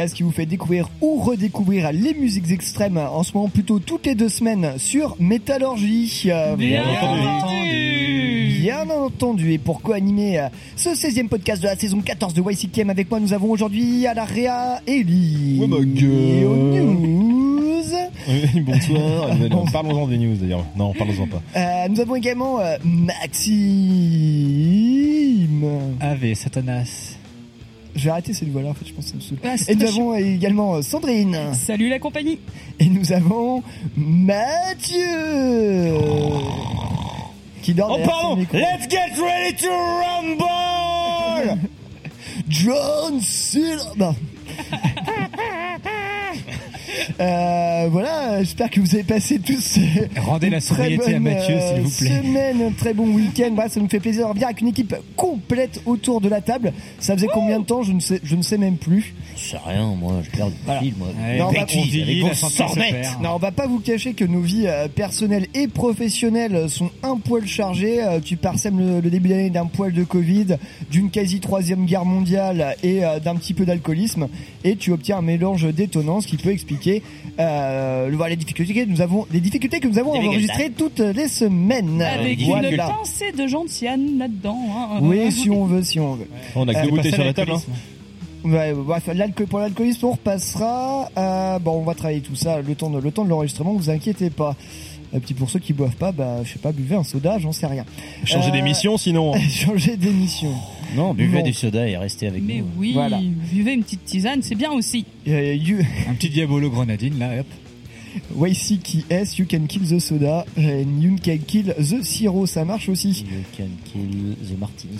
podcast qui vous fait découvrir ou redécouvrir les musiques extrêmes, en ce moment plutôt toutes les deux semaines sur Métallurgie. Euh, Bien entendu. Bien entendu. Et pour co-animer euh, ce 16e podcast de la saison 14 de YCKM avec moi, nous avons aujourd'hui à la Réa Ellie. Ouais, ma gueule. Et aux news. Bonsoir. Parlons-en des news d'ailleurs. Non, parlons-en pas. Euh, nous avons également euh, Maxime. Ave Satanas. Je vais arrêter cette voix-là, en fait, je pense que ça me saoule. Ah, Et nous avons également euh, Sandrine. Salut la compagnie Et nous avons Mathieu. Qui dort Oh pardon. Let's get ready to rumble John Cena. Euh, voilà, j'espère que vous avez passé tous Rendez la très sobriété à Mathieu, euh, s'il vous plaît. Semaine, un très bon week-end. Voilà, ça nous fait plaisir de revenir avec une équipe complète autour de la table. Ça faisait combien de temps Je ne sais, je ne sais même plus. Je sais rien, moi, je perds le fil, moi. Ouais, Non, on vieillit, sornettes. perd. Non, on va pas vous cacher que nos vies euh, personnelles et professionnelles sont un poil chargées. Euh, tu parsèmes le, le début d'année d'un poil de Covid, d'une quasi troisième guerre mondiale et d'un petit peu d'alcoolisme, et tu obtiens un mélange détonnant, ce qui peut expliquer euh, le- voilà, les difficultés que nous avons, les difficultés que nous avons enregistrées toutes les semaines. Avec voilà. une pincée de gentiane là-dedans. hein. Oui, si on veut, si on veut. On a que Euh, deux bouteilles sur la table. Hein. l'alcoolisme. Ouais, bref, l'alcool, pour l'alcoolisme, on repassera. Euh, bon, on va travailler tout ça le temps de, le temps de l'enregistrement, vous inquiétez pas. Et puis pour ceux qui boivent pas, bah, je sais pas, buvez un soda, j'en sais rien. Changer Euh, d'émission sinon. Changer d'émission. Non, buvez du soda et restez avec Mais nous. oui, Voilà. buvez une petite tisane, c'est bien aussi. Euh, you, Un petit diabolo grenadine là, hop. YC qui est, you can kill the soda, and you can kill the sirop, ça marche aussi. You can kill the martini.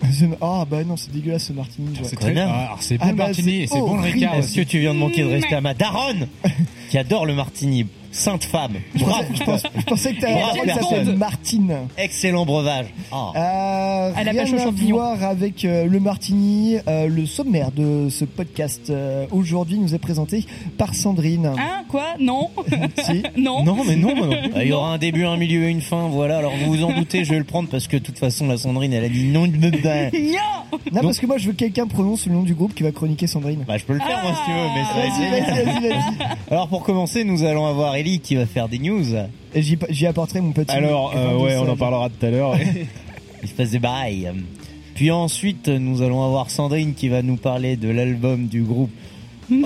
The- Ah bah non, c'est dégueulasse ce martini. ouais. C'est très. Ah, alors c'est bon Ah le bah, martini c'est bon le ricard Est-ce que tu viens de manquer de respect à ma daronne qui adore le martini Sainte femme. Bravo. Je, pense- je pensais que t'allais s'appelle Martine. Excellent breuvage. Ah. Euh, À la rien pêche à voir avec euh, le martini. Euh, le sommaire de ce podcast euh, aujourd'hui nous est présenté par Sandrine. Hein Quoi? Non Si. Non Non, mais non, mais non. Euh, Il y aura un début, un milieu et une fin. Voilà. Alors vous vous en doutez, je vais le prendre parce que de toute façon, la Sandrine, elle a dit non de me. Non Non, parce que moi je veux que quelqu'un prononce le nom du groupe qui va chroniquer Sandrine. Bah, je peux le faire moi si tu veux, mais ça va être Vas-y, génial. vas-y, vas-y, vas-y. Alors pour commencer, nous allons avoir Qui va faire des news. Et j'y j'y apporterai mon petit. Alors, euh, ouais, on en parlera tout à l'heure. Il se passe des bails. Puis ensuite, nous allons avoir Sandrine qui va nous parler de l'album du groupe. Oh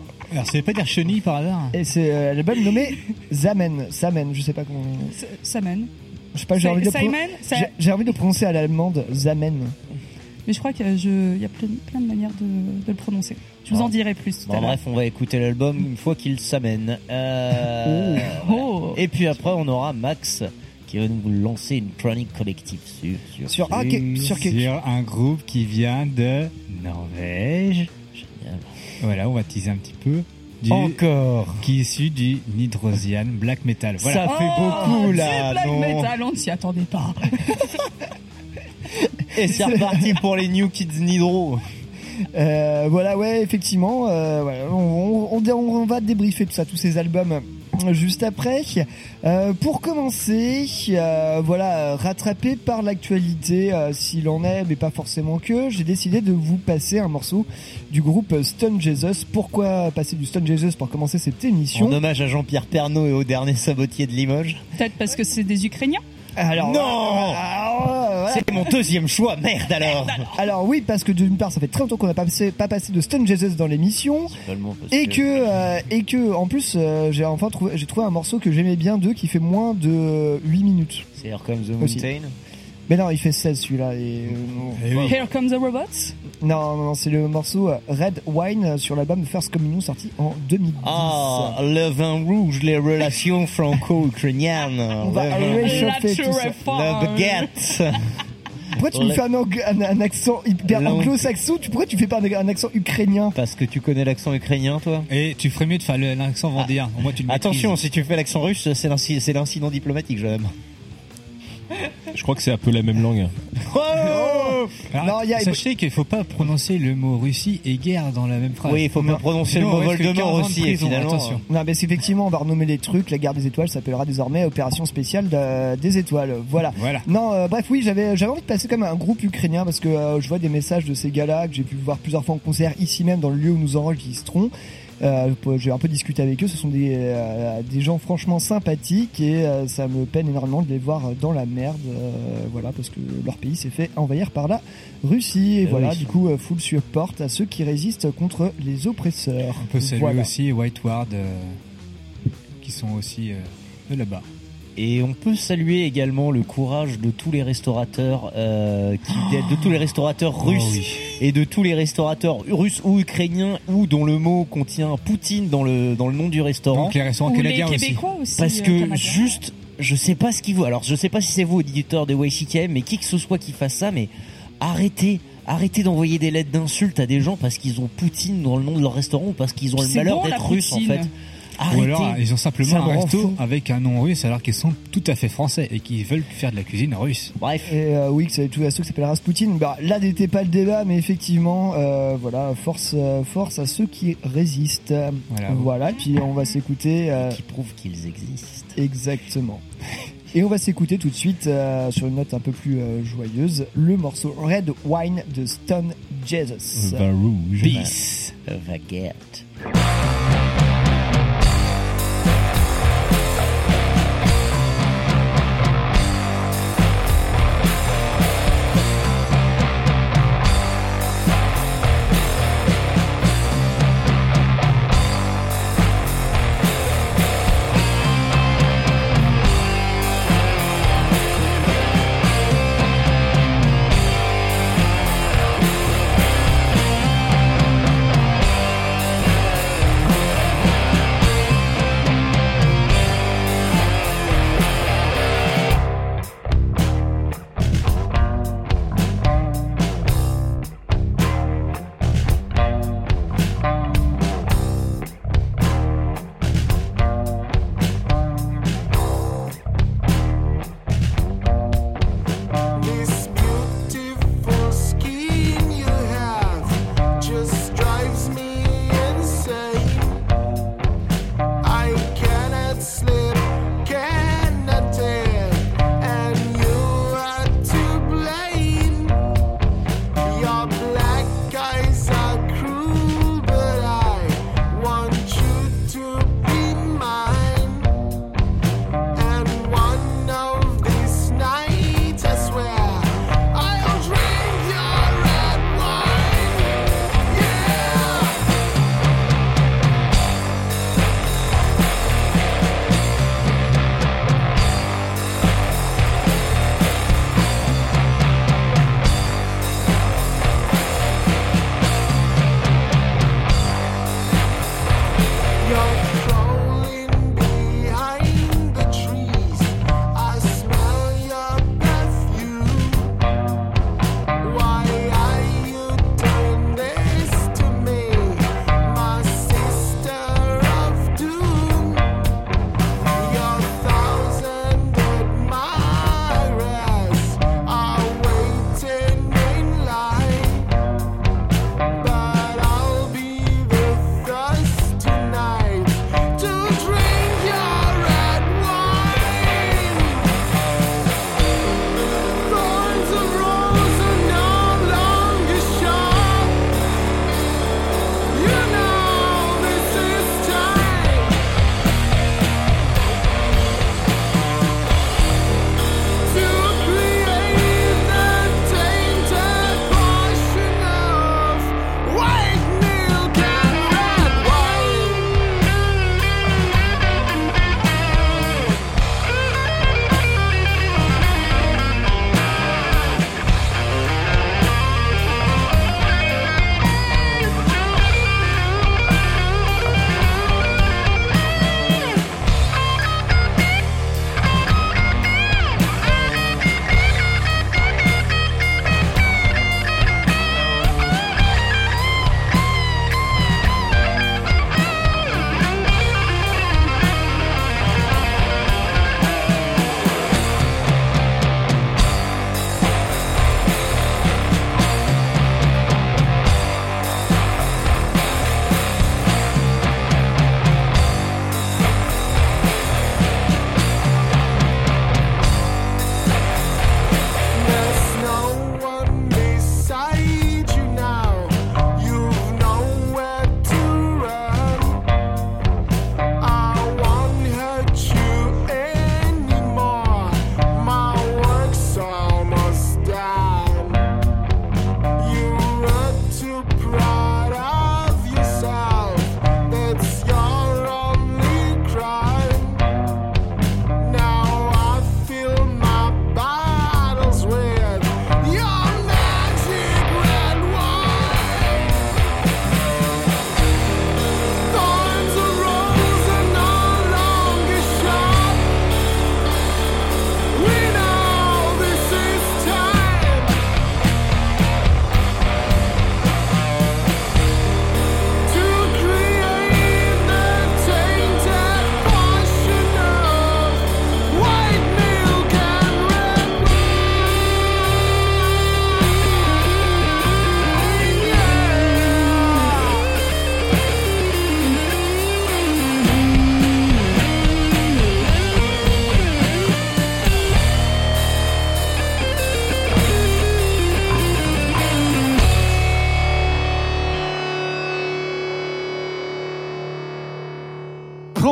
Alors c'est pas dire chenille par hasard Et c'est euh, l'album nommé Zamen. Zamen, je sais pas comment. S- Ça mène. Je sais pas, j'ai envie, de pro- Simon ça- j'ai- j'ai envie de prononcer à l'allemande Zamen. Mais je crois qu'il y a plein, plein de manières de, de le prononcer. Je vous en dirai plus tout Bon, à l'heure. bref, on va écouter l'album une fois qu'il s'amène. Euh, Oh Et puis après, on aura Max qui va nous lancer une chronique collective sur sur, Sur, ah, que- sur que- Sur un groupe qui vient de Norvège. Génial. Voilà, on va teaser un petit peu. Du, Encore. qui est issu du Nidrosian Black Metal. Voilà. Ça fait Oh, beaucoup du là, black non metal, on ne s'y attendait pas. Et c'est reparti pour les New Kids Nidro. Euh, voilà, ouais, effectivement. euh, on, on, on- on va débriefer tout ça, tous ces albums euh, juste après. Euh, pour commencer, euh, voilà, rattrapé par l'actualité, euh, s'il en est, mais pas forcément que, j'ai décidé de vous passer un morceau du groupe Stone Jesus. Pourquoi passer du Stone Jesus pour commencer cette émission En hommage à Jean-Pierre Pernaud et au dernier sabotier de Limoges. Peut-être parce que c'est des Ukrainiens Alors, Non voilà. C'est mon deuxième choix, merde alors Alors oui, parce que d'une part, ça fait très longtemps qu'on n'a pas passé, pas passé de Stone Jesus dans l'émission. Et que, euh, et que, en plus, euh, j'ai enfin trouvé, j'ai trouvé un morceau que j'aimais bien d'eux qui fait moins de 8 minutes. C'est Here Comes the Aussi. Mais non, il fait 16 celui-là. Et, euh. Eh oui. Here Comes the Robots non, non, non, c'est le morceau euh, Red Wine sur l'album First Communion sorti en 2010. Ah, le vin rouge, les relations franco-ukrainiennes. On va le vin- réchauffer tout ça. La baguette. Pourquoi tu me fais un, ang- un, un accent hyper anglo-saxon tu, Pourquoi tu fais pas un, un accent ukrainien? Parce que tu connais l'accent ukrainien, toi? Et tu ferais mieux de faire l'accent vendéen. Au moins tu le Attention, maîtrises. si tu fais l'accent russe, c'est l'inci- c'est l'incident diplomatique, jeune homme. Je crois que c'est un peu la même langue. Alors, Non, il y a- Sachez qu'il faut pas prononcer le mot Russie et guerre dans la même phrase. Oui, il faut pas Non. prononcer le mot Voldemort 40 aussi, et prisons, finalement. attention. Non, mais c'est effectivement, on va renommer les trucs. La guerre des étoiles s'appellera désormais Opération spéciale de- des étoiles. Voilà. Voilà. Non, euh, bref, oui, j'avais j'avais envie de passer comme un groupe ukrainien parce que euh, je vois des messages de ces gars-là que j'ai pu voir plusieurs fois en concert ici même dans le lieu où nous enregistrons. Euh, j'ai un peu discuté avec eux. Ce sont des euh, des gens franchement sympathiques et euh, ça me peine énormément de les voir dans la merde. euh, voilà, parce que leur pays s'est fait envahir par la Russie. Et Eh voilà, oui. du coup, euh, full support à ceux qui résistent contre les oppresseurs. On peut saluer Voilà. aussi White Ward, euh, qui sont aussi euh, de là-bas. Et on peut saluer également le courage de tous les restaurateurs, euh, qui, de, de tous les restaurateurs russes Oh oui. et de tous les restaurateurs russes ou ukrainiens ou dont le mot contient Poutine dans le dans le nom du restaurant. Donc les restaurants Ou les canadiens aussi. Québécois aussi. Parce euh, que juste, je sais pas ce qui vous. Alors je sais pas si c'est vous auditeur de YCKM, mais qui que ce soit qui fasse ça, mais arrêtez. Arrêtez d'envoyer des lettres d'insultes à des gens parce qu'ils ont Poutine dans le nom de leur restaurant ou parce qu'ils ont le malheur bon, d'être russes en poutine. Ou alors ils ont Ça simplement me un rend resto fou. avec un nom russe alors qu'ils sont tout à fait français et qu'ils veulent faire de la cuisine russe. Bref. Et euh, oui, que c'est tout à ceux qui s'appelle Rasputin. Bah, là n'était pas le débat, mais effectivement, euh, voilà, force, euh, force à ceux qui résistent. Voilà. Voilà, puis on va s'écouter euh, Qui prouve qu'ils existent. exactement. Et on va s'écouter tout de suite euh, sur une note un peu plus euh, joyeuse le morceau Red Wine de Stone Jesus. Vin rouge. Peace. Baguette.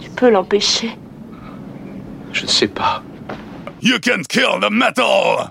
Tu peux l'empêcher. Je ne sais pas. You can kill the metal!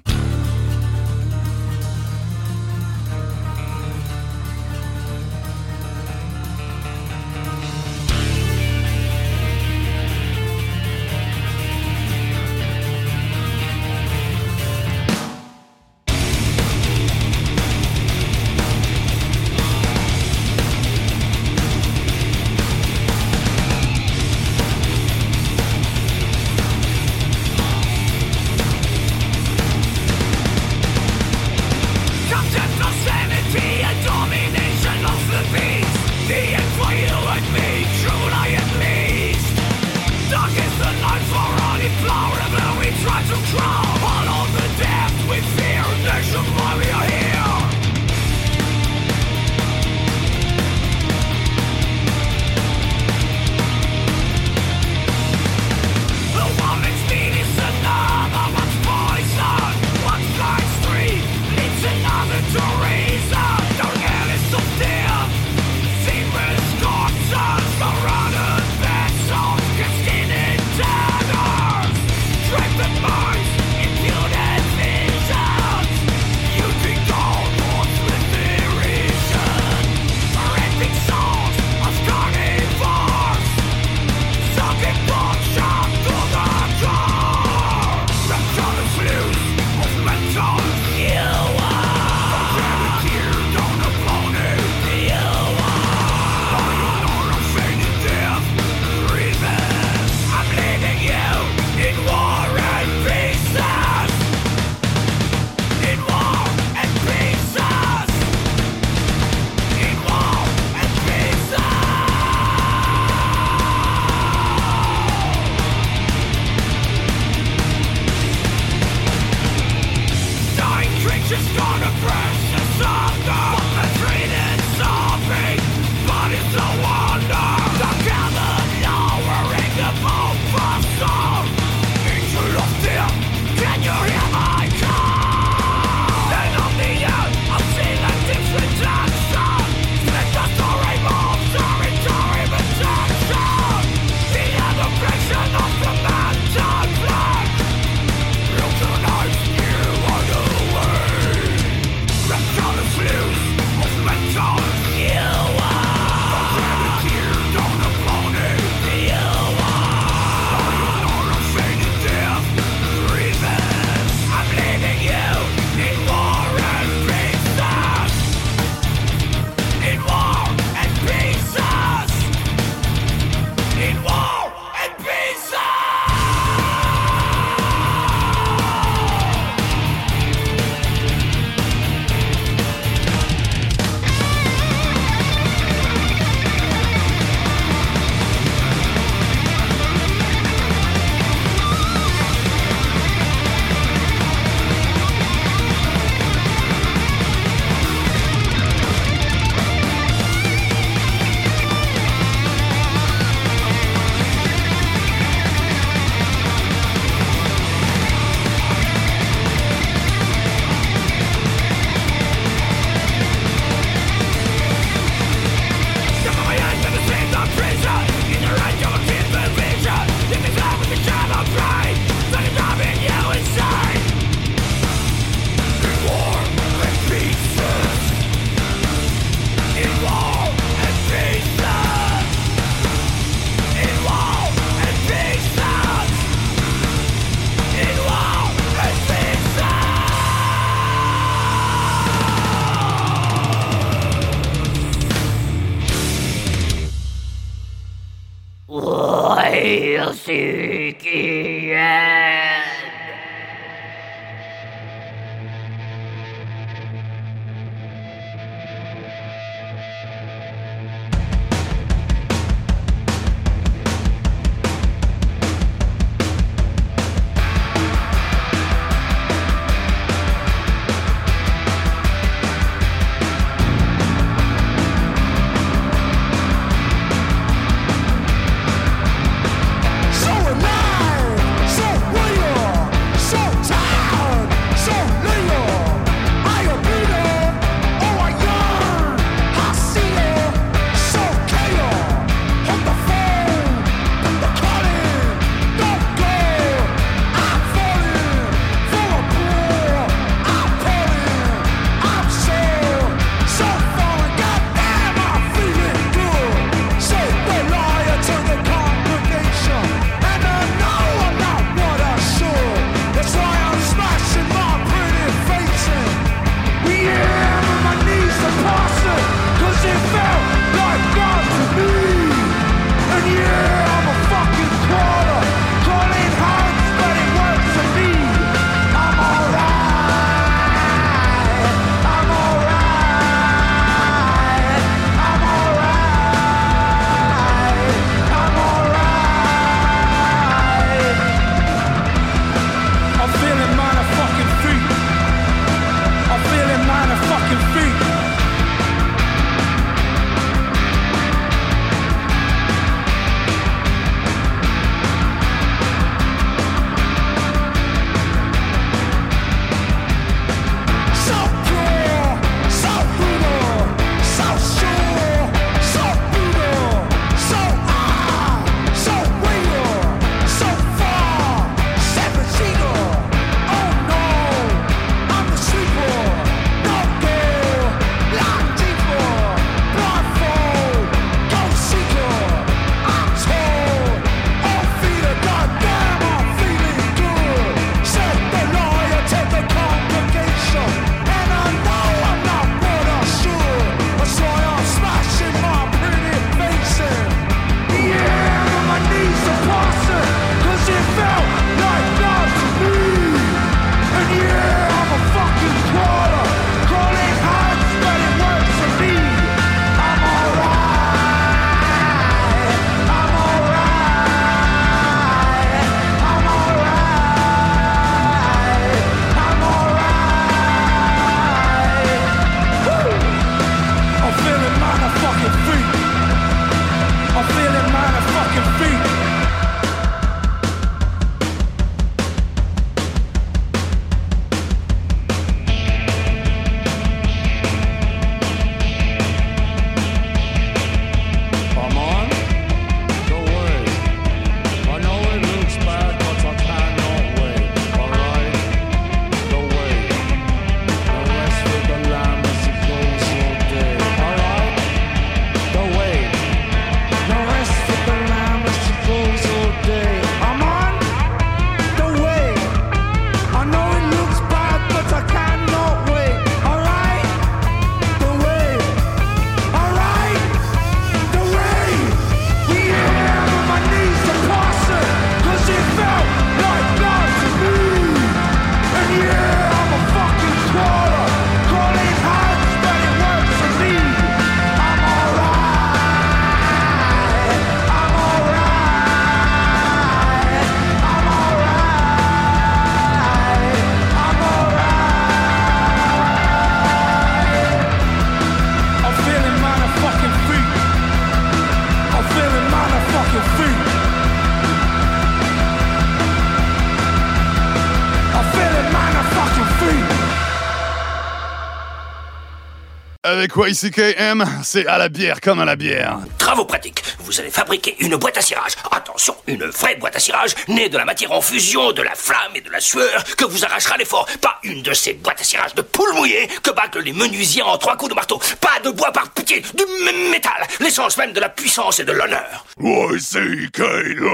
Avec YCKM, c'est à la bière comme à la bière. Travaux pratiques. Vous allez fabriquer une boîte à cirage. Attention, une vraie boîte à cirage née de la matière en fusion, de la flamme et de la sueur que vous arrachera l'effort. Pas une de ces boîtes à cirage de poules mouillées que bâclent les menuisiers en trois coups de marteau. Pas de bois par pitié, du m- métal, l'essence même de la puissance et de l'honneur. YCKM.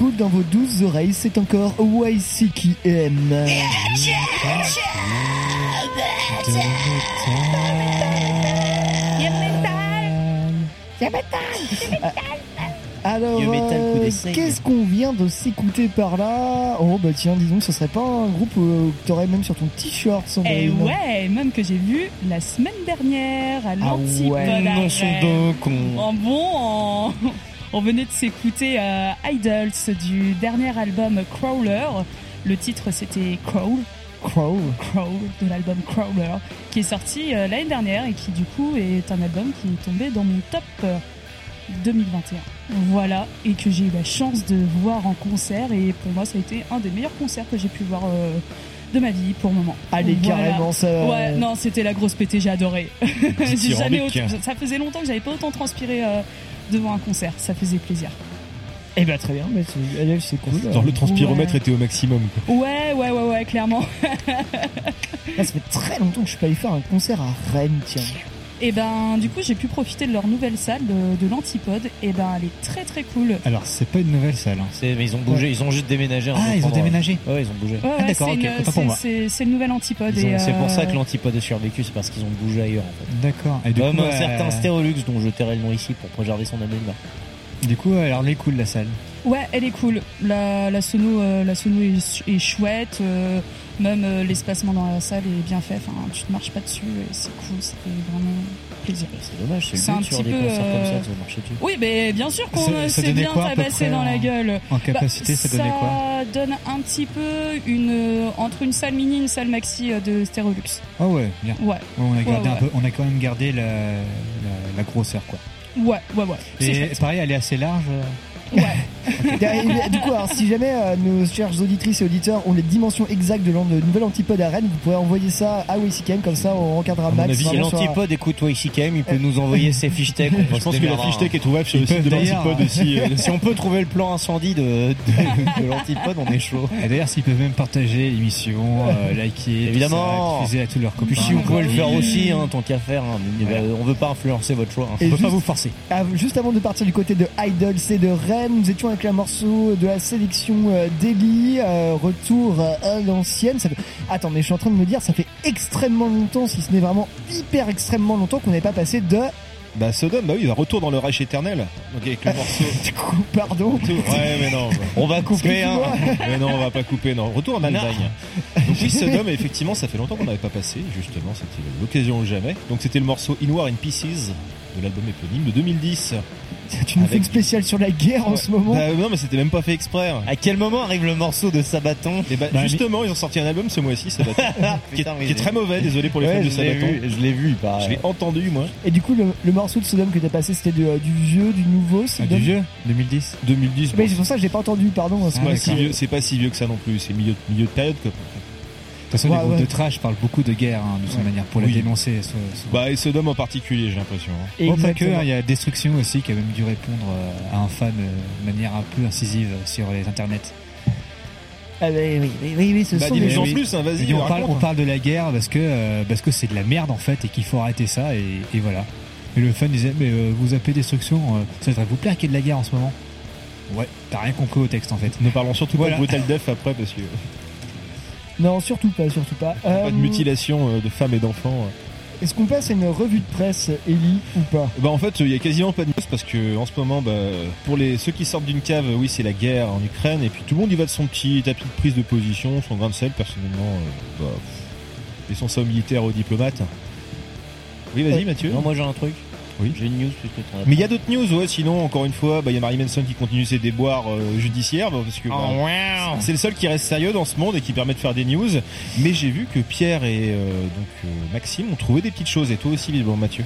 Qui coule dans vos douces oreilles, c'est encore YCKM. Alors, You metal euh, qu'est-ce qu'on vient de s'écouter par là Oh bah tiens, disons que ce serait pas un groupe euh, que t'aurais même sur ton t-shirt, Et Sandrine. Eh ouais, même que j'ai vu la semaine dernière à l'Antipode. ouais, Non, sont donc con. En bon, en- on venait de s'écouter euh, Idols du dernier album Crawler. Le titre c'était Crawl, Crow. Crawl de l'album Crawler, qui est sorti euh, l'année dernière et qui du coup est un album qui est tombé dans mon top euh, 2021. Voilà, et que j'ai eu la chance de voir en concert et pour moi ça a été un des meilleurs concerts que j'ai pu voir euh, de ma vie pour le moment. Allez, Voilà. carrément, ça. Ouais, non, c'était la grosse pété, j'ai adoré. j'ai jamais autant- ça faisait longtemps que j'avais pas autant transpiré euh, devant un concert, ça faisait plaisir. Eh bah très bien, mais c'est allez, c'est cool. Genre le transpiromètre Ouais. était au maximum. Quoi. Ouais, ouais, ouais, ouais, clairement. Ah, ça fait très longtemps que je suis pas allé faire un concert à Rennes, tiens. Et ben, du coup, j'ai pu profiter de leur nouvelle salle de, de l'Antipode. Et ben, elle est très très cool. Alors, c'est pas une nouvelle salle. hein. C'est- mais ils ont bougé, ils ont juste déménagé. Ah, ils ont déménagé. Ouais, ils ont bougé. Ouais, ouais, Ah, d'accord, c'est ok, une- autant pour c'est- moi. c'est c'est le nouvel Antipode. Ils ont- et, C'est pour ça euh, que l'antipode a survécu, c'est parce qu'ils ont bougé ailleurs en fait. D'accord. Et du Comme coup, un euh, certain Stérolux dont je tairai le nom ici pour préserver son anonymat. Du coup, euh, alors, elle est cool la salle. Ouais, elle est cool. La, la sono, euh, la sono est, est chouette. euh, même euh, l'espacement dans la salle est bien fait. Enfin, tu te marches pas dessus. et C'est cool. Ça fait vraiment plaisir. C'est dommage, c'est un sur petit des peu, concerts comme ça, euh, que ça marche dessus. Oui, mais bien sûr qu'on s'est bien quoi, tabassé dans la gueule. En capacité, ça donnait quoi Ça donne un petit peu une euh, entre une salle mini et une salle maxi de Stérolux. Ah ouais, bien. Ouais, Ouais, on a gardé ouais. un peu, on a quand même gardé la, la, la grosseur quoi. ouais, ouais, ouais. C'est Et pareil, elle est assez large. euh. Du coup, alors, si jamais euh, nos chers auditrices et auditeurs ont les dimensions exactes de de nouvel antipode à Rennes, vous pourrez envoyer ça à WCKM, comme ça on encadrera Max. si l'antipode écoute YCKM, il peut nous envoyer ses fiches tech. on Je pense que la fiche tech est trouvable sur le site de l'antipode aussi. euh, Si on peut trouver le plan incendie de, de, de l'antipode, on est chaud. Et d'ailleurs, s'ils peuvent même partager l'émission, euh, liker, Évidemment. diffuser à tous leurs copains. Puis si vous pouvez le faire aussi, hein, tant qu'à faire, hein, mais, euh, on veut pas influencer votre choix. hein. On peut juste- pas vous forcer. Juste avant de partir du côté de Idol, c'est de Rennes. Nous étions avec un morceau de la sélection euh, d'Eli, euh, retour à l'ancienne. Ça fait... Attends, mais je suis en train de me dire, ça fait extrêmement longtemps, si ce n'est vraiment hyper extrêmement longtemps qu'on n'est pas passé de... Bah Sodom, bah oui, il retour dans le Reich éternel. Donc avec le morceau. Du coup, pardon. Ouais, mais non. On va couper, hein. Mais non, on va pas couper, non. Retour en Allemagne. Donc oui, Sodom, effectivement, ça fait longtemps qu'on n'avait pas passé. Justement, c'était l'occasion ou jamais. Donc c'était le morceau In War in Pieces de l'album éponyme de 2010. Tu nous fais Avec- une spéciale sur la guerre en ce moment. Bah, non, mais c'était même pas fait exprès. À quel moment arrive le morceau de Sabaton Et bah, Bah, justement, ils ont sorti un album ce mois-ci, Sabaton, qui, est, Putain, mais qui est très mauvais. Désolé pour les Ouais, fans de Sabaton. vu, je l'ai vu, paraît. Je l'ai entendu, moi. Et du coup, le, le morceau de Sodom que t'as passé, c'était euh, du vieux, du nouveau Ah, du vieux 2010 2010. Oui, bon, c'est pour ça que j'ai pas entendu, pardon. c'est Ah, pas d'accord. si vieux- c'est pas si vieux que ça non plus. C'est milieu, milieu de période, quoi. De toute façon, Ouais, les groupes ouais. de trash parlent beaucoup de guerre, hein, de toute manière, pour Oui. la dénoncer. so-. Bah, et Sodom en particulier, j'ai l'impression. hein. Bon, pas que, hein, il y a Destruction aussi qui a même dû répondre euh, à un fan euh, de manière un peu incisive sur les internets. Ah, oui, oui, oui, oui, oui, ce Bah, sont des... en oui. plus, hein, vas-y. Et on on parle de la guerre parce que euh, parce que c'est de la merde en fait et qu'il faut arrêter ça et, et voilà. Et le fan disait mais euh, vous appelez Destruction, euh, ça devrait vous plaire qu'il y ait de la guerre en ce moment. Ouais, t'as rien compris au texte en fait. Ne parlons surtout Voilà. pas de Brutal Death après parce que Non, surtout pas, surtout pas. pas de Euh, mutilation euh, de femmes et d'enfants. euh. Est-ce qu'on passe à une revue de presse, Ellie, ou pas? Bah en fait, il y a quasiment pas de news parce que en ce moment, bah, pour les ceux qui sortent d'une cave, oui, c'est la guerre en Ukraine et puis tout le monde y va de son petit tapis de prise de position, son grain de sel. Personnellement, euh, bah, laissons ça aux militaires, aux diplomates. Oui, vas-y, Euh, Mathieu. Non, moi j'ai un truc. Oui. J'ai une news puisque t'en as Mais il y a d'autres news, ouais. Sinon, encore une fois, bah, il y a Marie Manson qui continue ses déboires euh, judiciaires bah, parce que bah, Oh, wow. c'est le seul qui reste sérieux dans ce monde et qui permet de faire des news. Mais j'ai vu que Pierre et euh, donc euh, Maxime ont trouvé des petites choses et toi aussi, visiblement, Mathieu.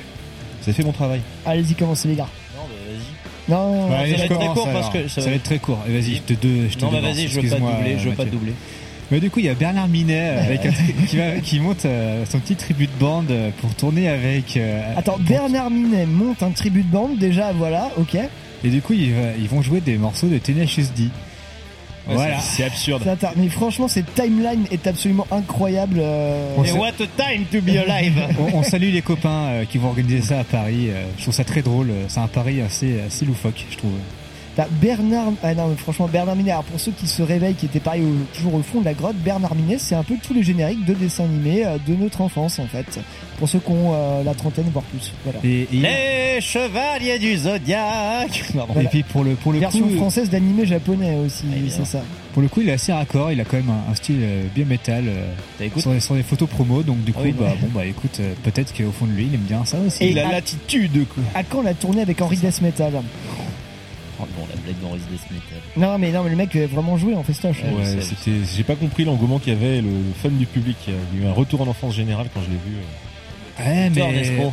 Ça fait mon travail. Allez-y, commencez les gars. Non, bah, vas-y. Non, non, allez, va être très court parce que ça ça va être très court. Et vas-y, je te, deux, je te Non, bah vas-y, je veux pas doubler, je veux pas doubler. Mais du coup, il y a Bernard Minet euh, avec un tri- qui, va- qui monte euh, son petit tribut de bande euh, pour tourner avec. euh, Attends, pour- Bernard Minet monte un tribut de bande, déjà, voilà, ok. Et du coup, ils, ils vont jouer des morceaux de Tenacious D. Ouais, voilà. c'est- absurde. Mais franchement, cette timeline est absolument incroyable. euh, Et what a time to be alive On, on salue les copains euh, qui vont organiser ça à Paris. euh, je trouve ça très drôle. euh, C'est un pari assez, assez loufoque, je trouve. T'as Bernard, ah non, mais franchement, Bernard Minet, alors pour ceux qui se réveillent, qui étaient pareil au- toujours au fond de la grotte, Bernard Minet, c'est un peu tous les génériques de dessins animés euh, de notre enfance, en fait. Pour ceux qui ont euh, la trentaine, voire plus. Voilà. Et, et- Les chevaliers du zodiaque et puis pour le, pour le Version coup, française d'animé japonais aussi, Ah, c'est ça. pour le coup, il est assez raccord. Il a quand même un, un style euh, bien métal euh, T'as écouté sur, sur les photos promo. Donc du Ah coup, oui, bah, ouais. bon bah écoute, euh, peut-être qu'au fond de lui, il aime bien ça aussi. Et Et la à- latitude, quoi. À quand la tournée avec Henri Death Metal Oh non, la blague d'Henri Death Metal. Non, mais non, mais le mec a vraiment joué en festoche. Ouais, c'était. J'ai pas compris l'engouement qu'il y avait, le, le fun du public. Il y a eu un retour en enfance général quand je l'ai vu. euh. Ouais, mais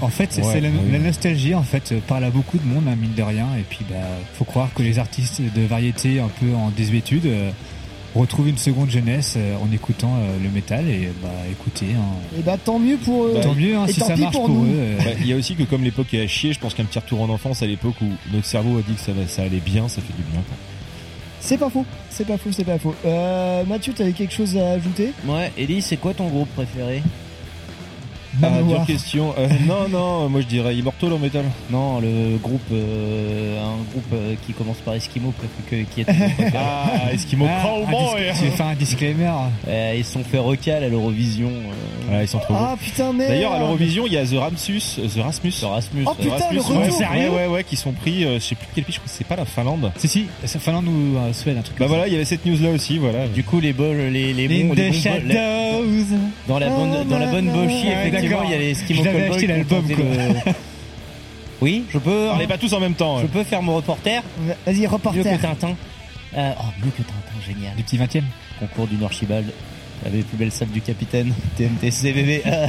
en fait, c'est Ouais, c'est la, oui. la nostalgie en fait euh, parle à beaucoup de monde, hein, mine de rien. Et puis, bah, faut croire que les artistes de variété un peu en désuétude euh, retrouvent une seconde jeunesse euh, en écoutant euh, le métal. Et bah, écoutez, hein, Et bah tant mieux pour eux. tant mieux hein, si tant ça marche pour eux. euh. Bah, Il y a aussi que comme l'époque est à chier, je pense qu'un petit retour en enfance à l'époque où notre cerveau a dit que ça, va- ça allait bien, ça fait du bien. quoi. C'est pas faux, c'est pas faux, c'est pas faux. Euh, Mathieu, t'avais quelque chose à ajouter? Ouais, Ellie, c'est quoi ton groupe préféré? Ah, dure question. Euh, non, non, moi je dirais Immortal en métal. Non, le groupe, euh, un groupe euh, qui commence par Eskimo, que- que- qui est. Ah, Eskimo Ah, Cowboy tu veux faire un disclaimer Euh, ils sont fait recal à l'Eurovision. Euh, Ouais, ils sont trop bons. Ah putain, merde D'ailleurs, à l'Eurovision, il y a The Ramsus, The Rasmus. sur Rasmus. Oh, euh, putain, Rasmus, le ouais, retour. ouais, ouais, ouais, qui sont pris, euh, je sais plus quel pays, je crois que c'est pas la Finlande. Si, si, c'est Finlande ou euh, Suède, un truc Bah comme voilà, il y avait cette news là aussi, voilà. Du coup, les bols, les, les bons, les the bons les- shadows. dans la bonne, dans la bonne bochie, Ouais, effectivement, il y a les Eskimo Cowboys acheté l'album, quoi. le- Oui, je peux. Parlez pas tous en même temps. Je hein. peux faire mon reporter. Vas-y, Mieux que reporter. Tintin. Euh, oh, mieux que Tintin, génial. Du petit 20 e Concours du Archibald. Les plus belles salles du capitaine. TMTC bébé. Euh,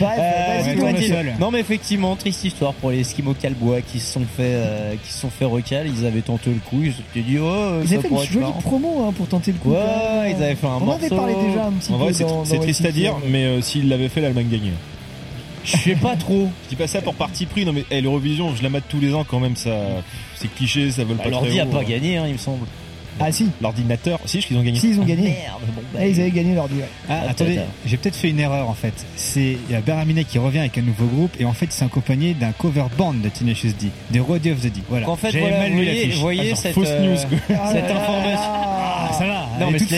Bref, euh, ouais. Non mais effectivement, triste histoire pour les Eskimo Calbois qui se sont fait, euh, qui se sont fait recal. Ils avaient tenté le coup. Ils se sont dit oh, Ils ça avaient fait une jolie promo hein, pour tenter le coup. Ouais, ils avaient fait un On morceau. avait parlé déjà un petit En peu vrai, c'est triste à dire, mais euh, s'il l'avait fait, l'Allemagne gagnait. Je sais pas trop. Je dis pas ça pour parti pris, non mais eh, l'Eurovision, je la mate tous les ans quand même, ça, c'est cliché, ça vole pas Alors très dit a pas hein. gagné, hein, il me semble. Ah si, L'ordinateur, si, je qu'ils ont gagné. si ils ont gagné. Merde, bon bah. Ah, ils avaient gagné leur deal. Ah, Ah, attendez, j'ai peut-être fait une erreur en fait. C'est il y a qui revient avec un nouveau groupe et en fait il s'est accompagné d'un cover band de Tenacious D, des Road of the D. Voilà. En fait, voilà, mal vous voyez, vous voyez Ah, genre, cette, Fausse euh, news. Ah cette information. Ah, ça va. Non, elle mais est toute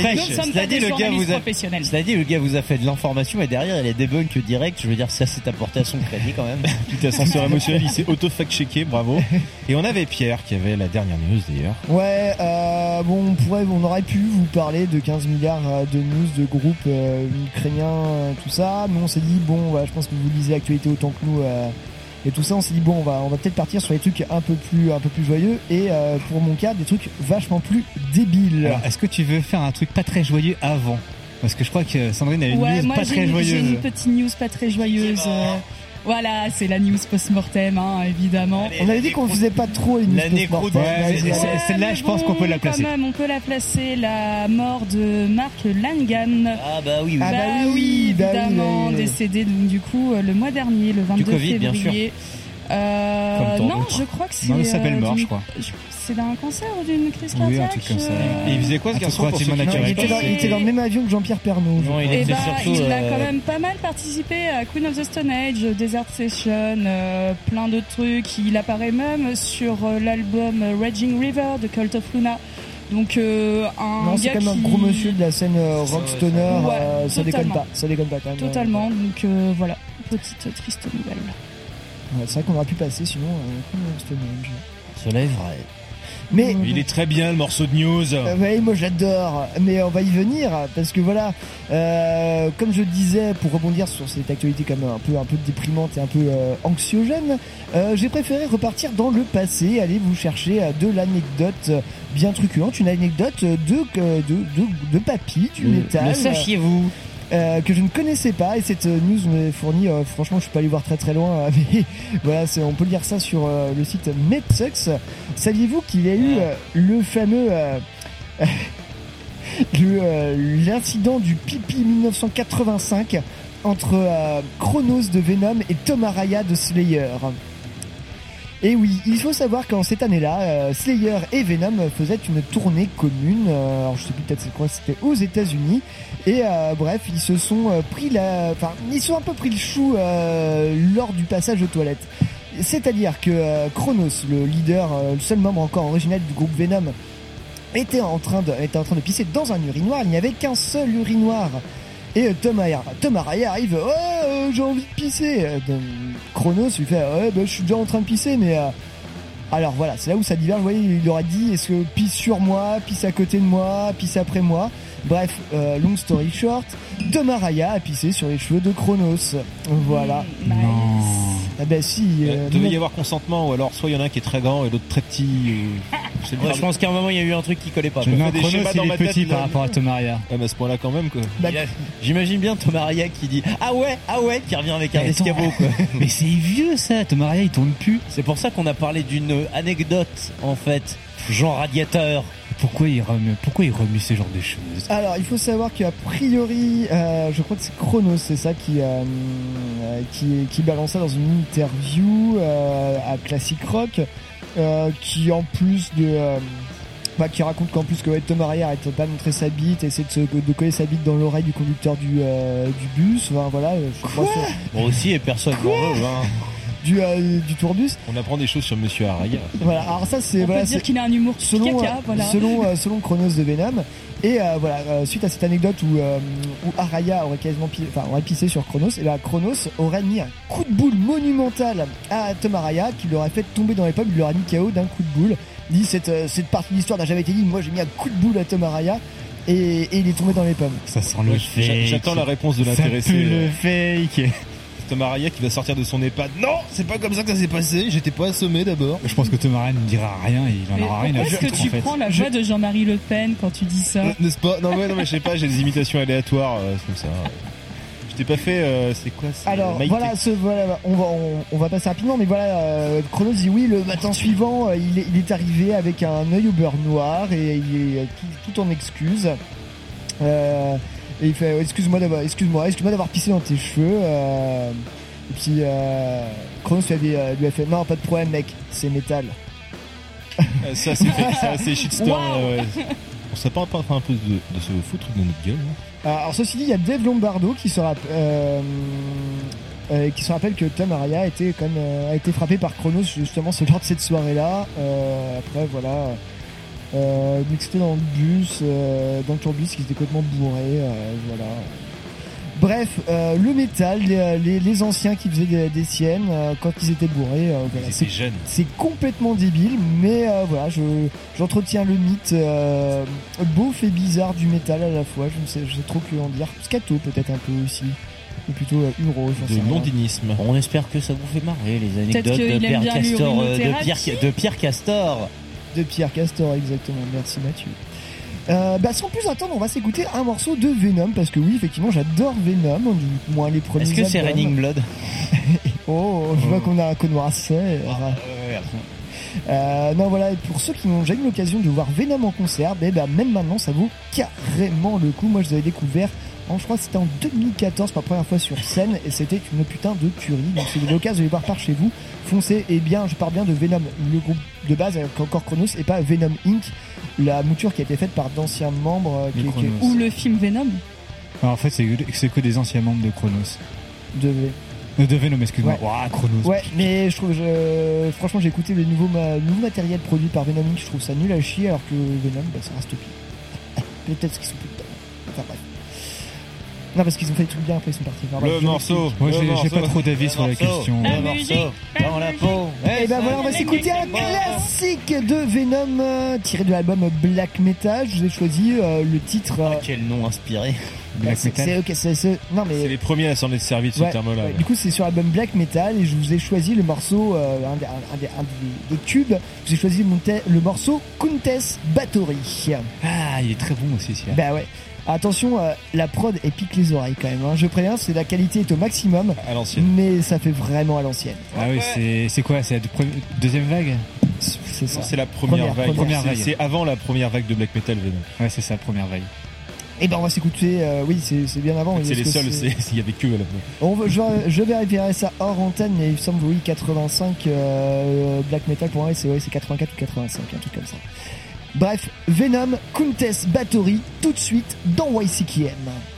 cela dit, le gars vous a-. Cela dit, le gars vous a fait de l'information et derrière, il y a des bugs direct. Je veux dire, ça s'est apporté à son crédit quand même. Petit ascenseur émotionnel, il s'est auto-fact-checké, bravo. Et on avait Pierre qui avait la dernière news d'ailleurs. Ouais, euh, bon, on pourrait, on aurait pu vous parler de 15 milliards euh, de news de groupes euh, ukrainiens, euh, tout ça, mais on s'est dit bon, voilà, je pense que vous lisez l'actualité autant que nous euh, et tout ça, on s'est dit bon, on va, on va peut-être partir sur des trucs un peu plus, un peu plus joyeux et euh, pour mon cas, des trucs vachement plus débiles. Alors, est-ce que tu veux faire un truc pas très joyeux avant? Parce que je crois que Sandrine a une Ouais, news moi pas très une, j'ai joyeuse. une petite news pas très joyeuse. Euh, Voilà, c'est la news post-mortem, hein, évidemment. on avait dit qu'on faisait pas trop les news La nécro. Ouais, celle-là, je pense qu'on peut la placer. Quand même, on peut la placer. La mort de Mark Langan. Ah bah oui, oui. Ah bah, bah oui, oui, bah oui, évidemment, bah oui. décédé donc du coup euh, le mois dernier, le 22 Covid, bien février. Euh, Comme tant non, je crois que c'est. Non, il s'appelle euh, mort, je crois. C'est d'un cancer ou d'une crise Oui, un cardiaque truc comme ça. euh, Et il faisait quoi ce garçon pour ceux relativement qui Non, il, était dans, il était dans le même avion que Jean-Pierre Pernaut. Non, il crois. Eh était surtout. il a euh, quand même pas mal participé à Queen of the Stone Age, Desert Session, euh, plein d'autres trucs. Il apparaît même sur l'album Raging River de Cult of Luna. Donc euh, un Non, c'est gars quand même un qui- gros monsieur de la scène euh, rock stoner. Ouais, euh, ça déconne pas. Ça déconne pas quand même. Totalement. Donc euh, voilà, petite triste nouvelle. Ouais, c'est vrai qu'on aurait pu passer sinon. euh, comme Stone Age. Cela est vrai. Mais Il est très bien le morceau de news. Euh, ouais, moi j'adore, mais on va y venir parce que voilà, euh, comme je disais, pour rebondir sur cette actualité quand même un peu un peu déprimante et un peu euh, anxiogène, euh, j'ai préféré repartir dans le passé, aller vous chercher de l'anecdote bien truculente, une anecdote de de de, de, de papy, du métal, Le sachiez-vous euh, que je ne connaissais pas et cette euh, news m'est fournie. euh, franchement, je suis pas allé voir très très loin, mais voilà, on peut lire ça sur le site NetSucks. Saviez-vous qu'il y a eu le fameux l'incident du pipi 1985 entre Chronos de Venom et Tom Araya de Slayer? Et oui, il faut savoir qu'en cette année-là, euh, Slayer et Venom faisaient une tournée commune. euh, alors je sais plus peut-être c'est quoi, c'était aux États-Unis. Et euh, bref, ils se sont euh, pris la, enfin, ils sont un peu pris le chou lors du passage aux toilettes. C'est-à-dire que Chronos, le leader, le seul membre encore originel du groupe Venom, était en train de, était en train de pisser dans un urinoir. Il n'y avait qu'un seul urinoir. Et Tom arrive, oh, euh, j'ai envie de pisser. Euh, Chronos lui fait, ouais, bah, je suis déjà en train de pisser, mais euh, alors voilà, c'est là où ça diverge. Vous voyez, il aurait dit, est-ce que pisse sur moi, pisse à côté de moi, pisse après moi. Bref, euh, long story short, Tom Araya a pissé sur les cheveux de Chronos. Voilà. Ah bah si. Il euh, devait non. y avoir consentement, ou alors soit il y en a un qui est très grand et l'autre très petit. ou- Ouais, je pense qu'à un moment il y a eu un truc qui collait pas. Je me des schémas il dans est ma tête, petit là. par rapport à Tomaria. Ouais, mais à ce point-là quand même quoi. Bah, J'imagine bien Tomaria qui dit ah ouais ah ouais qui revient avec un Mais attends. escabeau quoi. Mais c'est vieux ça, Tomaria il tourne plus. C'est pour ça qu'on a parlé d'une anecdote en fait, genre radiateur. Pourquoi il remue, pourquoi il remue ce genre de choses? Alors, il faut savoir qu'a priori, euh, je crois que c'est Chronos, c'est ça qui, euh, qui, qui balance ça dans une interview euh, à Classic Rock, euh, qui en plus de, euh, bah, qui raconte qu'en plus que ouais, Tom Araya arrête pas de montrer sa bite, essaie de, se, de coller sa bite dans l'oreille du conducteur du, euh, du bus, enfin voilà, je crois que- Bon aussi et personne n'en veut. Hein. Du, euh, du tourbus. On apprend des choses sur Monsieur Araya. Voilà, alors ça c'est On voilà, peut dire qu'il a un humour selon, caca, euh, voilà. selon, euh, selon Chronos de Venom. Et euh, voilà, euh, suite à cette anecdote où, euh, où Araya aurait quasiment pi- enfin, aurait pissé sur Chronos, et là Chronos aurait mis un coup de boule monumental à Tom Araya qui l'aurait fait tomber dans les pommes, il l'aurait mis KO d'un coup de boule. Il dit cette, euh, cette partie de l'histoire n'a jamais été dit, moi j'ai mis un coup de boule à Tom Araya et, et il est tombé dans les pommes. Ça sent le fake. J'attends la réponse de Ça l'intéressé. pue le fake. Araya qui va sortir de son EHPAD. Non, c'est pas comme ça que ça s'est passé. J'étais pas assommé d'abord. Je pense que Tomaria ne dira rien et il en Mais aura rien à pourquoi est-ce que en tu fait. prends la voix de Jean-Marie Le Pen quand tu dis ça N'est-ce pas? Non, ouais, non, mais je sais pas. J'ai des imitations aléatoires euh, comme ça. Je t'ai pas fait. euh, c'est quoi Alors Maïté. voilà, ce, voilà on, va, on, on va passer rapidement, mais voilà, euh, Chronos dit oui, le matin suivant, euh, il, est, il est arrivé avec un œil au beurre noir et il est euh, tout, tout en excuse. Euh, et il fait excuse-moi d'avoir, excuse-moi, excuse-moi d'avoir pissé dans tes cheveux. euh, et puis euh, Chronos lui, avait, euh, lui a fait non, pas de problème, mec, c'est métal. Euh, Ça, c'est fait- ça, c'est shitstorm. Wow. ouais. On serait pas en train un peu de, de se foutre de notre gueule hein Euh, Alors ceci dit, il y a Dave Lombardo qui se, rapp- euh, euh, qui se rappelle que Tom Araya a été, quand même, euh, a été frappé par Chronos justement ce lors de cette soirée-là. Euh, après voilà, euh, c'était dans le bus, euh, dans le tourbus qui était complètement bourré. euh, voilà. Bref, euh, le métal, les, les- les anciens qui faisaient des, des siennes euh, quand ils étaient bourrés, euh, voilà, c'est c'est complètement débile, mais euh, voilà, je j'entretiens le mythe euh, beauf et bizarre du métal à la fois. Je ne sais, je sais trop que en dire. Scato peut-être un peu aussi, ou plutôt euh, Uro. j'en sais De rien. londinisme. On espère que ça vous fait marrer les anecdotes de Pierre Castor, euh, de. Pierre, de Pierre Castor. De Pierre Castor, exactement. Merci Mathieu. Euh, bah sans plus attendre, on va s'écouter un morceau de Venom parce que oui, effectivement, j'adore Venom, du moins les premiers. Est-ce que c'est. Raining Blood Oh, je vois qu'on a un connoisseur. Ah, Euh, non voilà, et pour ceux qui n'ont jamais eu l'occasion de voir Venom en concert, ben, ben, même maintenant ça vaut carrément le coup. Moi je les avais découvert en je crois que c'était en 2014 pour la première fois sur scène et c'était une putain de tuerie. Donc si vous avez l'occasion de les voir par chez vous, foncez et bien je pars bien de Venom, le groupe de base avec encore Chronos et pas Venom Inc. La mouture qui a été faite par d'anciens membres euh, qui, qui-. Ou le film Venom Alors, en fait, c'est que des anciens membres de Chronos. de Euh, de Venom, excuse-moi. Ouais. Ouah, Chronos. Ouais, mais je trouve, je, franchement, j'ai écouté le nouveau, ma- le nouveau matériel produit par Venom Inc. Je trouve ça nul à chier, alors que Venom, bah, ça reste pire. Peut-être qu'ils sont plus dedans. Enfin bref. Non, parce qu'ils ont fait trucs bien, après ils sont partis. Bref, Le je morceau. Moi, Le j'ai- pas trop d'avis sur la morceau. question. Un musique, morceau dans la peau. Et ben voilà, on va s'écouter un classique de Venom euh, tiré de l'album Black Metal. Je vous ai choisi euh, le titre. euh, Quel nom inspiré. Black c'est- Metal. c'est ok, c'est c'est- non mais C'est les premiers à s'en être servi de ce Ouais, terme-là. ouais. Du coup, c'est sur l'album Black Metal et je vous ai choisi le morceau, euh, un, des- un des, un des- des tubes. Je vous ai choisi le, le morceau Countess Bathory. Ah, il est très bon aussi, celui-là. Bah ouais. Attention, euh, la prod elle pique les oreilles quand même. hein. Je préviens, c'est la qualité est au maximum, À l'ancienne. mais ça fait vraiment à l'ancienne. Ah oui, c'est- c'est quoi C'est la deuxième vague? C'est ça. C'est la première, vague. C'est- avant la première vague de black metal, Venom. Ouais, c'est ça, première vague. Et ben on va s'écouter. euh, oui, c'est c'est bien avant. C'est les seuls, c'est- il y avait que à la On je, je vérifierai ça hors antenne, mais il me semble oui 85 euh, black metal pour moi c'est ouais, c'est 84 ou 85, un truc comme ça. Bref, Venom, Countess Bathory, tout de suite dans YCKM.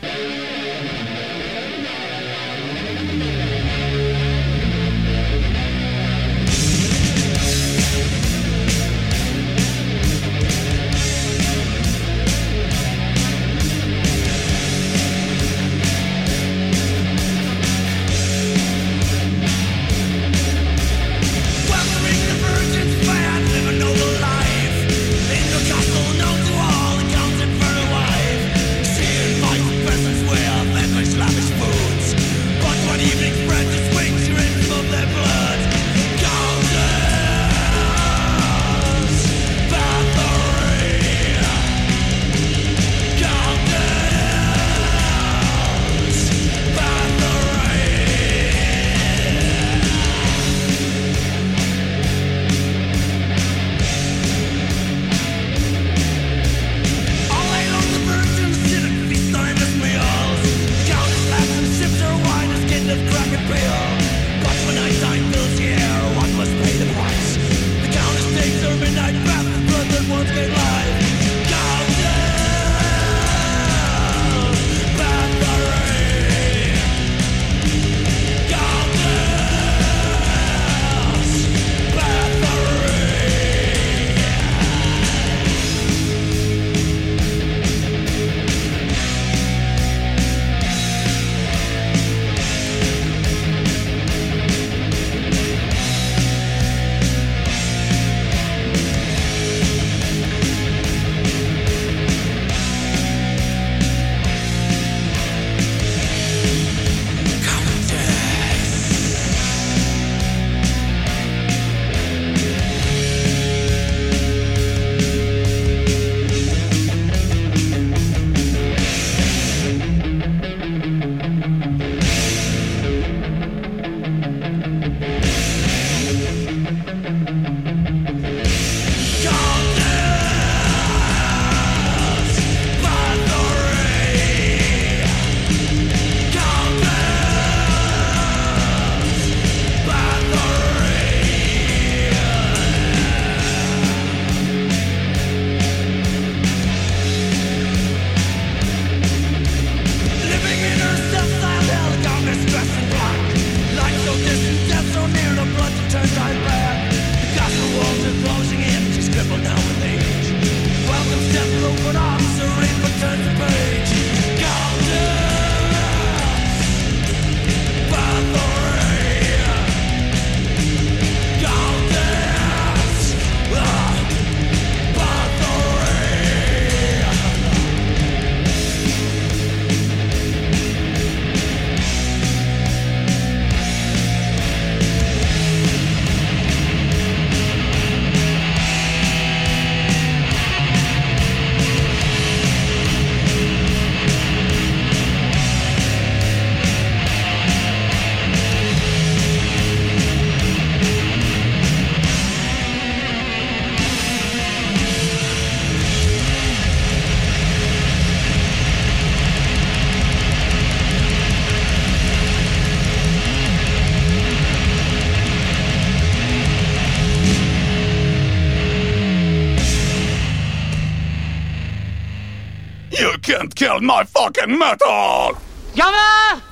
my fucking metal! Gamin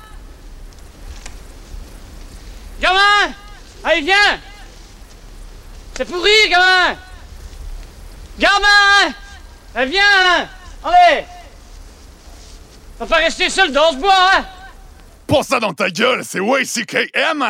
Gamin Allez, viens! C'est pourri, gamin Gamin Allez, viens, Allez! On va pas rester seul dans ce bois, hein! Pour ça dans ta gueule, c'est WCKM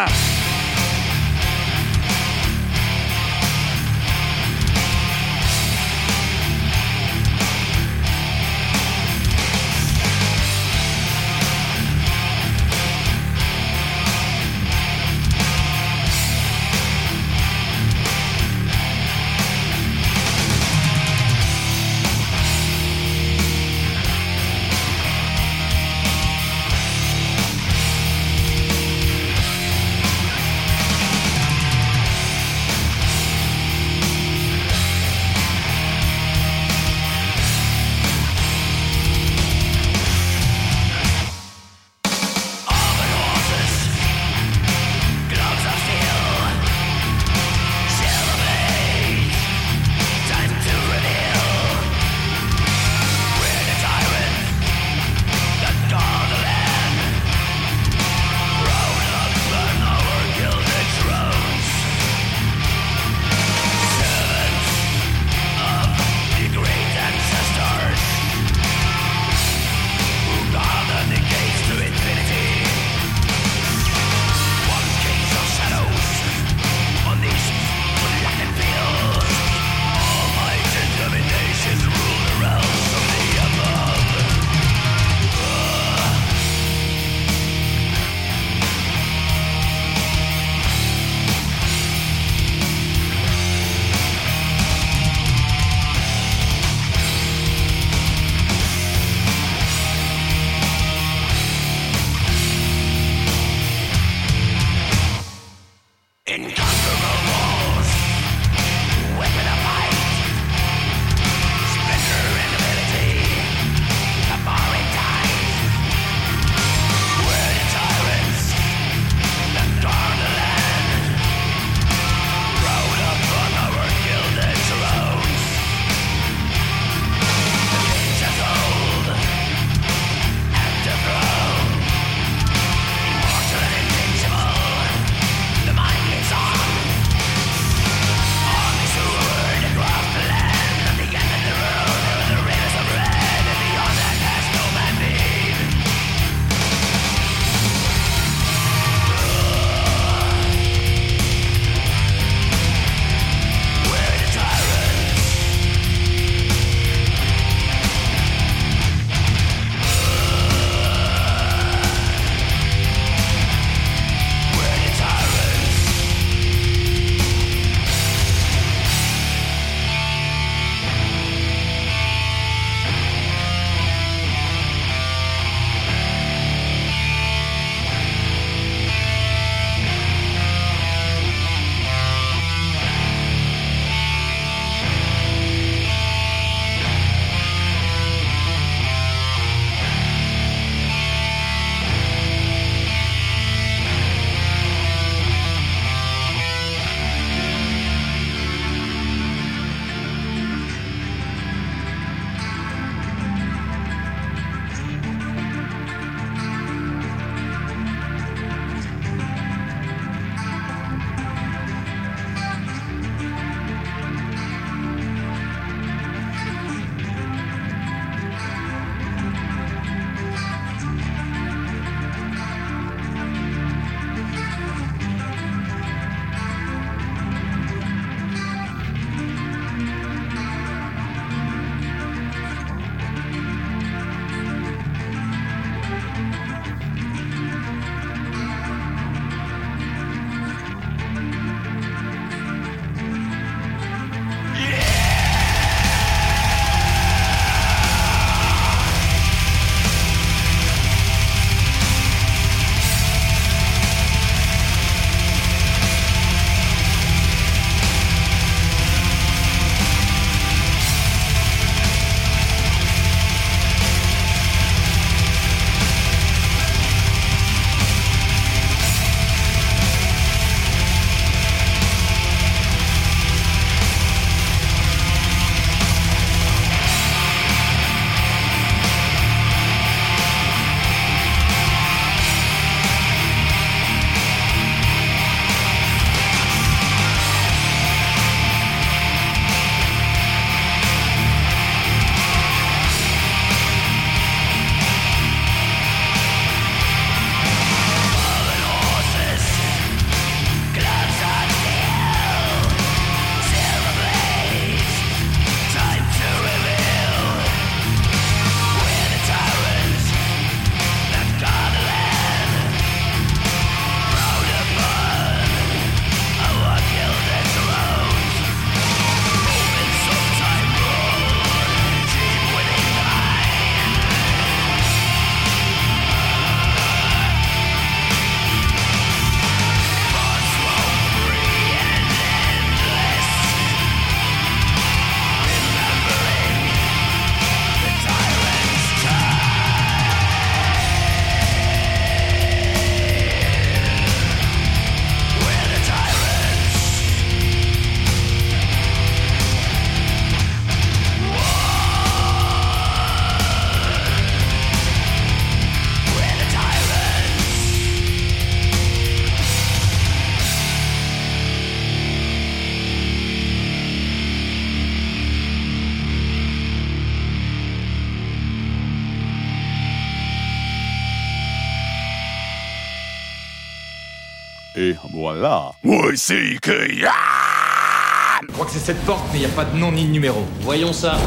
crois que c'est cette porte, mais il n'y a pas de nom ni de numéro. Voyons ça.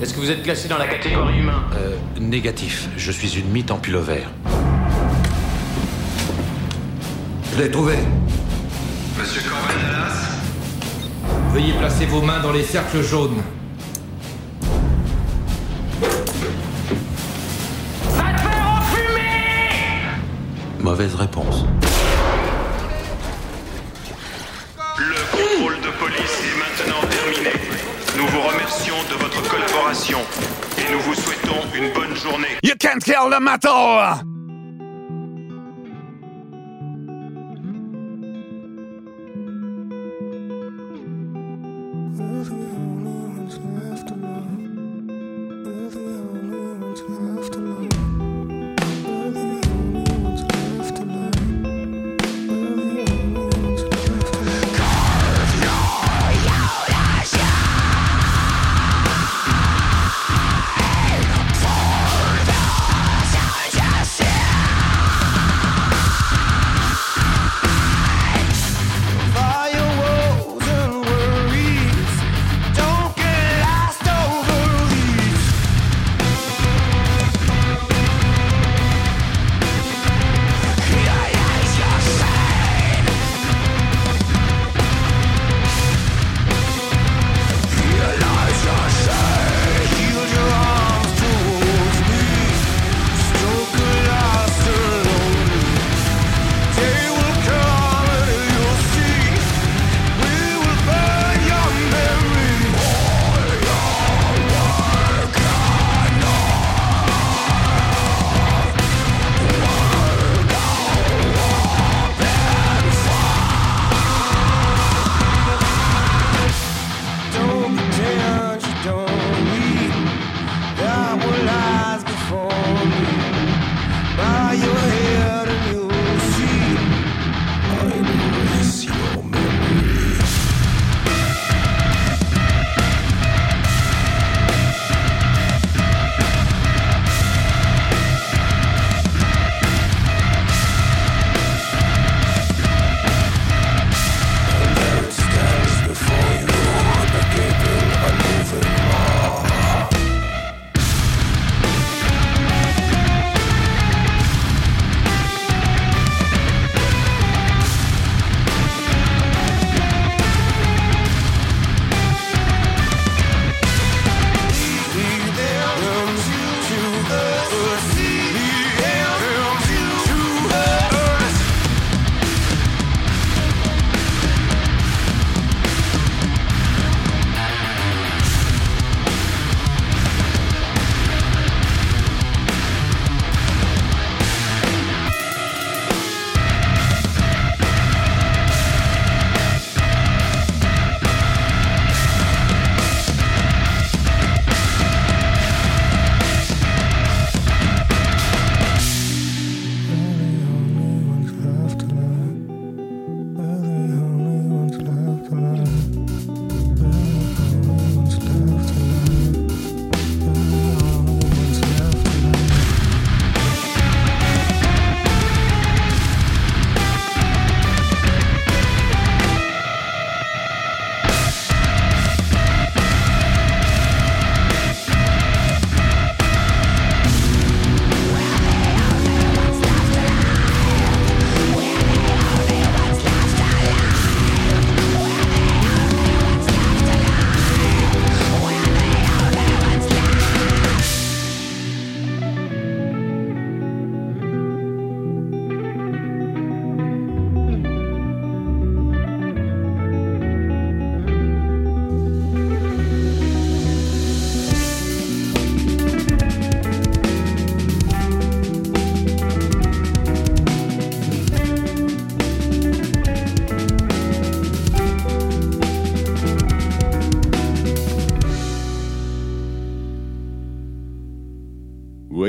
Est-ce que vous êtes classé dans la catégorie humain? Euh, négatif. Je suis une mythe en pullover. Je l'ai trouvé? Monsieur Dallas Veuillez placer vos mains dans les cercles jaunes. Mauvaise réponse. Le contrôle de police est maintenant terminé. Nous vous remercions de votre collaboration et nous vous souhaitons une bonne journée. You can't kill the metal!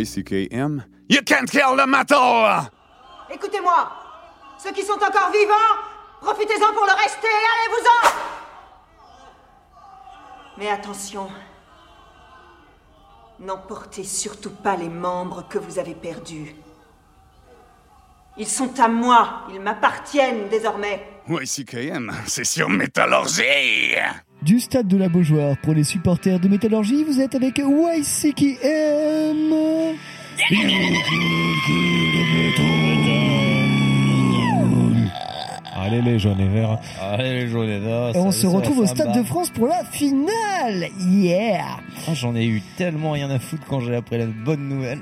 YCKM. You can't kill the metal! Écoutez-moi Ceux qui sont encore vivants, profitez-en pour le rester, allez-vous-en Mais attention, N'emportez surtout pas les membres que vous avez perdus. Ils sont à moi, ils m'appartiennent désormais. YCKM, c'est sur Métallurgie Du stade de la Beaujoire, pour les supporters de Métallurgie, vous êtes avec YCKM. Allez les jaunes et verts. Allez les jaunes et verts. Et on se retrouve au Stade de. France pour la finale. Yeah. Ah, J'en ai eu tellement rien à foutre quand j'ai appris la bonne nouvelle.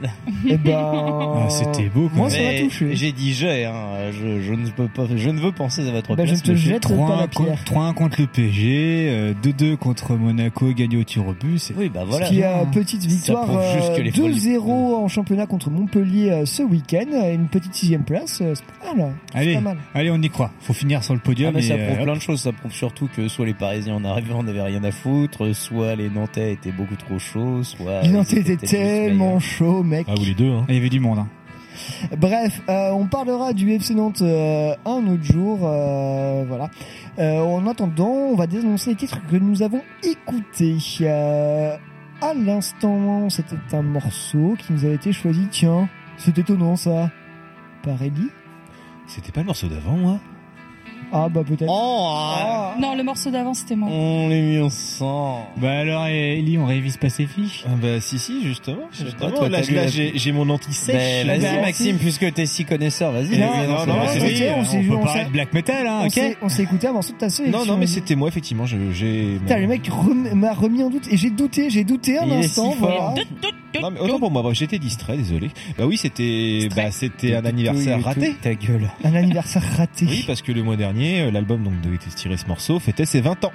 Eh ben, Ah, c'était beau, quoi. Moi, ça m'a touché. J'ai dit j'ai, hein. je, je ne peux pas, je ne veux penser à votre Bah, je place. te monsieur. jette pas 3-1 la contre, pierre. 3-1 contre le PSG, euh, 2-2 contre Monaco, gagné au tir au but. Oui, bah voilà. Qui a petite victoire prouve juste que euh, les folies- 2-0 en championnat contre Montpellier euh, ce week-end, et une petite sixième place, euh, c'est pas mal. C'est Allez, pas mal. allez, on y croit. Faut finir sur le podium. Ah, mais ça et, prouve euh, plein de choses. Ça prouve surtout que soit les Parisiens en arrivant n'avaient rien à foutre, soit les Nantais étaient beaucoup trop chauds, soit. Ils en étaient tellement meilleurs. chaud, mec. Ah, ou les deux, hein. Il y avait du monde. hein. Bref, euh, on parlera du FC Nantes euh, un autre jour. euh, voilà. Euh, en attendant, on va dénoncer les titres que nous avons écoutés. Euh, à l'instant, c'était un morceau qui nous avait été choisi. Tiens, c'est étonnant ça. Par Ellie C'était pas le morceau d'avant, moi Ah bah peut-être. Oh, Ah. Non, le morceau d'avant, c'était moi. on les mis ensemble. Bah alors, Ellie, on révise pas ses fiches Ah bah si si justement. Justement. toi, là, là, j'ai mon anti-sèche. Ben, vas-y Bah, Maxime, si. puisque t'es si connaisseur, vas-y. Non, non, ensemble. non, Ouais, c'est on On s'est- peut on parler de black metal, hein, on ok s'est- on s'est écouté un morceau de ta sélection. Non non mais c'était moi effectivement. J'ai. Putain, le mec m'a remis en doute et j'ai douté, j'ai douté un instant. voilà. Non mais autant pour moi. J'étais distrait, désolé. Bah oui, c'était bah c'était un anniversaire raté. Ta gueule. Un anniversaire raté. Oui, parce que le mois dernier, euh, l'album donc de tirer ce morceau fêtait ses 20 ans.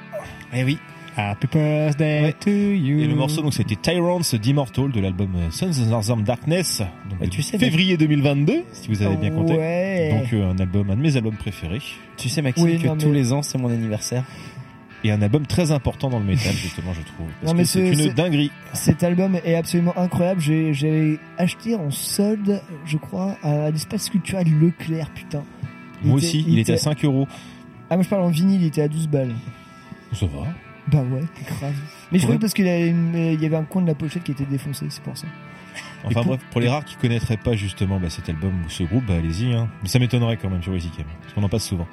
Eh oui. Happy birthday Ouais. to you. Et le morceau donc c'était Tyrants d'Immortal de l'album euh, Sons of Darkness, donc Bah, tu sais, février 2022, si vous avez bien compté. Ouais. Donc euh, un album, un de mes albums préférés, Tu sais Maxime Oui, que non, mais- tous les ans c'est mon anniversaire. et un album très important dans le métal justement, je trouve. Parce Non, mais que c'est une dinguerie. Cet album est absolument incroyable. J'ai, j'ai acheté en solde, je crois, à l'espace culturel Leclerc, putain. Moi était- aussi, il, était à 5 euros. Ah, moi je parle en vinyle, il était à 12 balles. Ça va. Bah ouais, grave. Mais je crois parce qu'il y avait une- il y avait un coin de la pochette qui était défoncé, c'est pour ça. Enfin pour- bref, pour les rares qui connaîtraient pas justement bah, cet album ou ce groupe, bah allez-y. Hein. Mais ça m'étonnerait quand même sur Easycam, parce qu'on en passe souvent.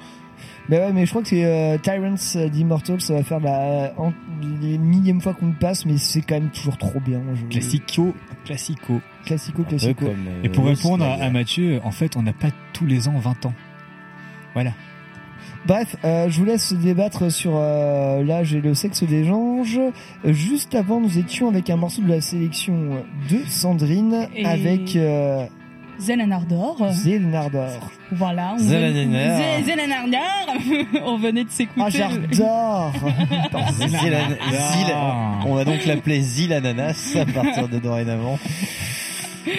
Bah ouais, mais je crois que c'est euh, Tyrants d'Immortal, ça va faire la en- les millième fois qu'on le passe, mais c'est quand même toujours trop bien. Je- Classico, classico. Classico, classico. comme, euh, Et pour répondre à Mathieu, en fait, on n'a pas tous les ans 20 ans. Voilà. Bref, euh, je vous laisse débattre sur euh, l'âge et le sexe des anges. Euh, Juste avant, nous étions avec un morceau de la sélection de Sandrine Et- avec euh, Zelenardor. Zélenardor. Voilà. On Zelenardor. venait- Zelenardor. on venait de s'écouter. Ah, j'adore on va donc l'appeler Zil Ananas à partir de dorénavant. Donc,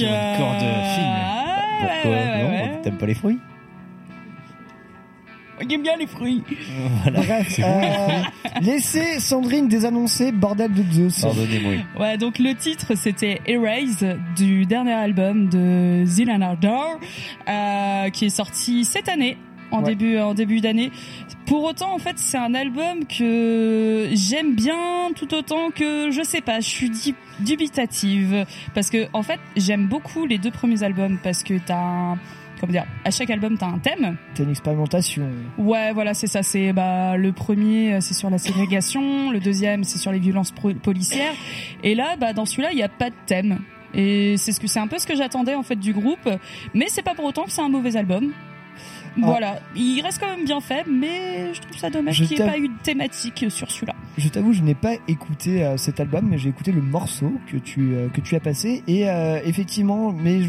une euh, corde fine. ah, Pourquoi ouais, ouais, Non, ouais. t'aimes pas les fruits J'aime bien les fruits. Voilà. Bref, euh, laissez Sandrine désannoncer, bordel de Zeus. Pardonnez-moi. Ouais, donc le titre c'était Erase du dernier album de Zelenardor euh, qui est sorti cette année. En Ouais. début en début d'année. Pour autant en fait, c'est un album que j'aime bien tout autant que je sais pas, je suis dubitative parce que en fait, j'aime beaucoup les deux premiers albums parce que t'as un comment dire, à chaque album t'as un thème. C'est une expérimentation. Ouais, voilà, c'est ça. C'est bah le premier, euh, c'est sur la ségrégation, le deuxième, c'est sur les violences policières, et là, bah dans celui-là, il n'y a pas de thème. Et c'est ce que c'est un peu ce que j'attendais en fait du groupe, mais c'est pas pour autant que c'est un mauvais album. Voilà, il reste quand même bien fait, mais je trouve ça dommage qu'il n'y ait pas eu de thématique sur celui-là. Je t'avoue, je n'ai pas écouté euh, cet album, mais j'ai écouté le morceau que tu euh, que tu as passé et euh, effectivement, mais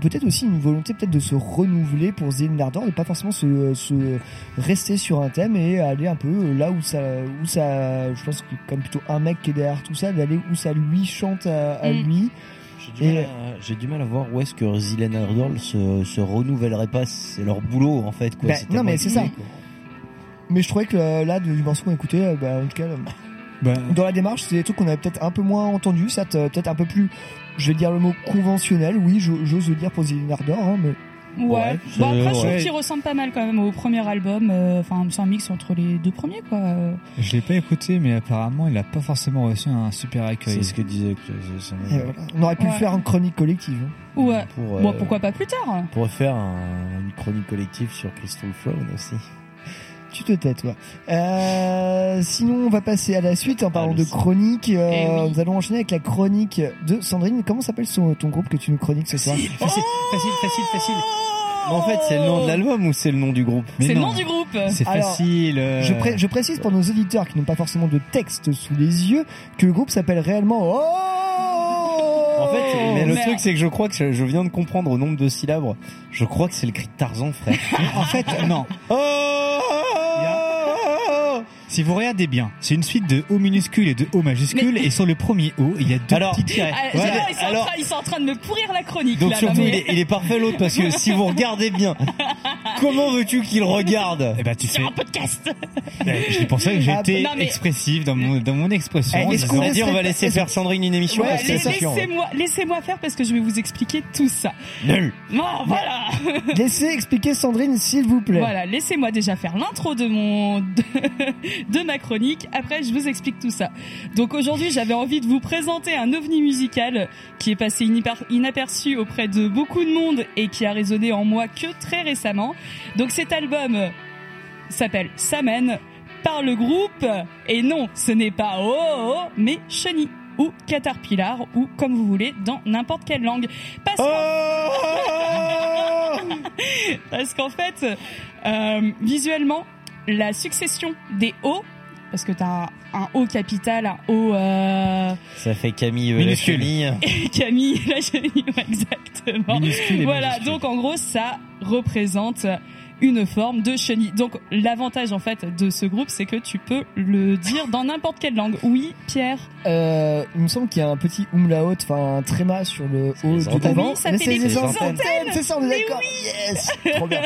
peut-être aussi une volonté peut-être de se renouveler pour Zéline Ardor, de pas forcément se, se rester sur un thème et aller un peu là où ça où ça, je pense que comme plutôt un mec qui est derrière tout ça, d'aller où ça lui chante à, à Mm. lui. J'ai du, Et- mal à- j'ai du mal à voir où est-ce que Zilan Ardor se, se renouvellerait pas. C'est leur boulot en fait. Quoi. Bah, non, mais c'est ça. quoi. Mais je trouvais que euh, là du morceau qu'on a écouté, euh, bah, en tout cas. euh, Bah, dans la démarche, c'est des trucs qu'on avait peut-être un peu moins entendu, ça peut-être un peu plus, je vais dire le mot conventionnel, oui, j'o- j'ose le dire pour Zéline Ardor, hein, mais Ouais. Bon, après, je trouve qu'il ressemble pas mal quand même au premier album. euh, Enfin, c'est un mix entre les deux premiers, quoi. Euh, Je l'ai pas écouté, mais apparemment, il a pas forcément reçu un super accueil. C'est ce que disait. On aurait pu faire en chronique collective. hein. Ouais. Pour, Bon, euh, pourquoi pas plus tard Pour faire un- une chronique collective sur Crystal Throne aussi. Tu te tais, toi. Euh, sinon, on va passer à la suite en parlant de chronique. Euh, Eh oui. Nous allons enchaîner avec la chronique de Sandrine. Comment s'appelle ton groupe que tu nous chroniques ce soir? Facile, facile, facile, facile. Mais en fait, c'est le nom de l'album ou c'est le nom du groupe? C'est le nom du groupe. C'est facile. euh, Je, pré- je précise pour nos auditeurs qui n'ont pas forcément de texte sous les yeux que le groupe s'appelle réellement Oh En fait, mais le Merde. truc c'est que je crois que je, je viens de comprendre au nombre de syllabes. Je crois que c'est le cri de Tarzan, frère. En fait, non. Si vous regardez bien, c'est une suite de O minuscule et de O majuscule, et sur le premier O, il y a deux Alors- petits tirets. Ah, Ouais, ils, sont alors- train, ils sont en train de me pourrir la chronique. Donc là, surtout, non, mais- il, est, il est parfait l'autre parce que si vous regardez bien, comment veux-tu qu'il regarde Eh ben, tu fais. Sur un podcast. C'est pour ça que j'ai Ah, mais- expressif dans mon, dans mon expression. Eh, est-ce qu'on On va dire, on va laisser faire Sandrine une émission Ouais, parce que laissez-moi faire parce que je vais vous expliquer tout ça. Nul. Non, voilà. Laissez expliquer Sandrine, s'il vous plaît. Voilà, laissez-moi déjà faire l'intro de mon de, ma chronique. Après, je vous explique tout ça. Donc aujourd'hui, j'avais envie de vous présenter un ovni musical qui est passé inaperçu auprès de beaucoup de monde et qui a résonné en moi que très récemment. Donc cet album s'appelle Samen par le groupe et non, ce n'est pas Oh Oh, oh mais Chenille ou Caterpillar ou comme vous voulez dans n'importe quelle langue. Parce qu'en- Parce qu'en fait, euh, visuellement, la succession des O, parce que t'as un, un O capital, un O euh, Ça fait Camille euh, Minuscule. la chenille. et Camille, la chenille, ouais, exactement. Minuscule et Voilà, donc en gros, ça représente une forme de chenille. Donc l'avantage en fait de ce groupe, c'est que tu peux le dire dans n'importe quelle langue. Oui, Pierre. Euh, il me semble qu'il y a un petit umlaut, enfin un tréma sur le haut antennes. devant. Oui, ça Mais fait c'est des antennes, c'est ça, on est d'accord. Yes, trop bien.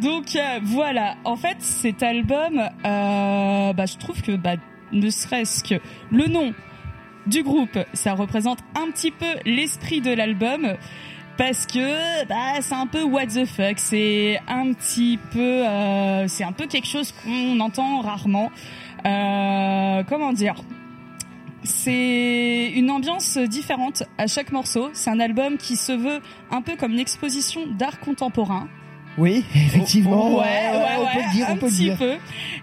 Donc euh, voilà, en fait cet album, euh, bah, je trouve que bah, ne serait-ce que le nom du groupe, ça représente un petit peu l'esprit de l'album. Parce que bah c'est un peu what the fuck, c'est un petit peu euh, c'est un peu quelque chose qu'on entend rarement. Euh, comment dire? C'est une ambiance différente à chaque morceau. C'est un album qui se veut un peu comme une exposition d'art contemporain. Oui, effectivement. Ouais, ouais, on ouais, peut le dire, un on peut le petit dire. peu.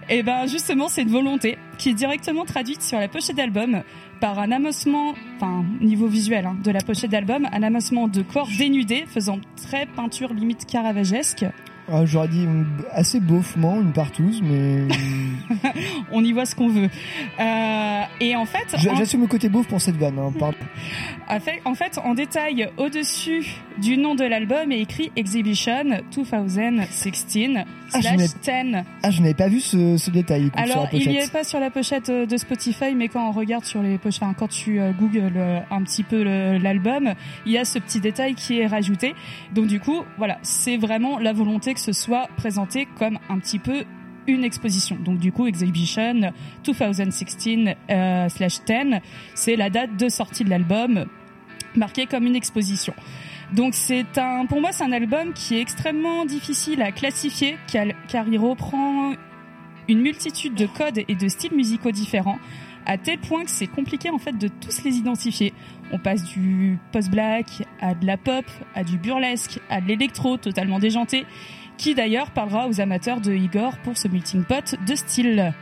Et ben justement, c'est une volonté qui est directement traduite sur la pochette d'album par un amossement, enfin niveau visuel hein, de la pochette d'album, un amossement de corps dénudés faisant très peinture limite caravagesque. Ah, J'aurais dit assez beaufement, une partouze, mais On y voit ce qu'on veut. Euh, et en fait, J'a- en- j'assume le côté beauf pour cette vanne. Hein, pardon. En fait, en détail, au-dessus du nom de l'album est écrit Exhibition 2016 Ah, je slash n'ai- 10. Ah, je n'avais pas vu ce, ce détail. écoute, Alors, il n'y est pas sur la pochette euh, de Spotify, mais quand on regarde sur les pochettes, enfin, quand tu euh, googles euh, un petit peu l'album, il y a ce petit détail qui est rajouté. Donc, du coup, voilà, c'est vraiment la volonté que ce soit présenté comme un petit peu une exposition. Donc du coup, Exhibition 2016 euh, slash 10, c'est la date de sortie de l'album marquée comme une exposition. Donc c'est un, pour moi, c'est un album qui est extrêmement difficile à classifier, car, car il reprend une multitude de codes et de styles musicaux différents, à tel point que c'est compliqué en fait de tous les identifier. On passe du post-black à de la pop, à du burlesque, à de l'électro totalement déjanté, qui d'ailleurs parlera aux amateurs de Igor pour ce melting pot de style.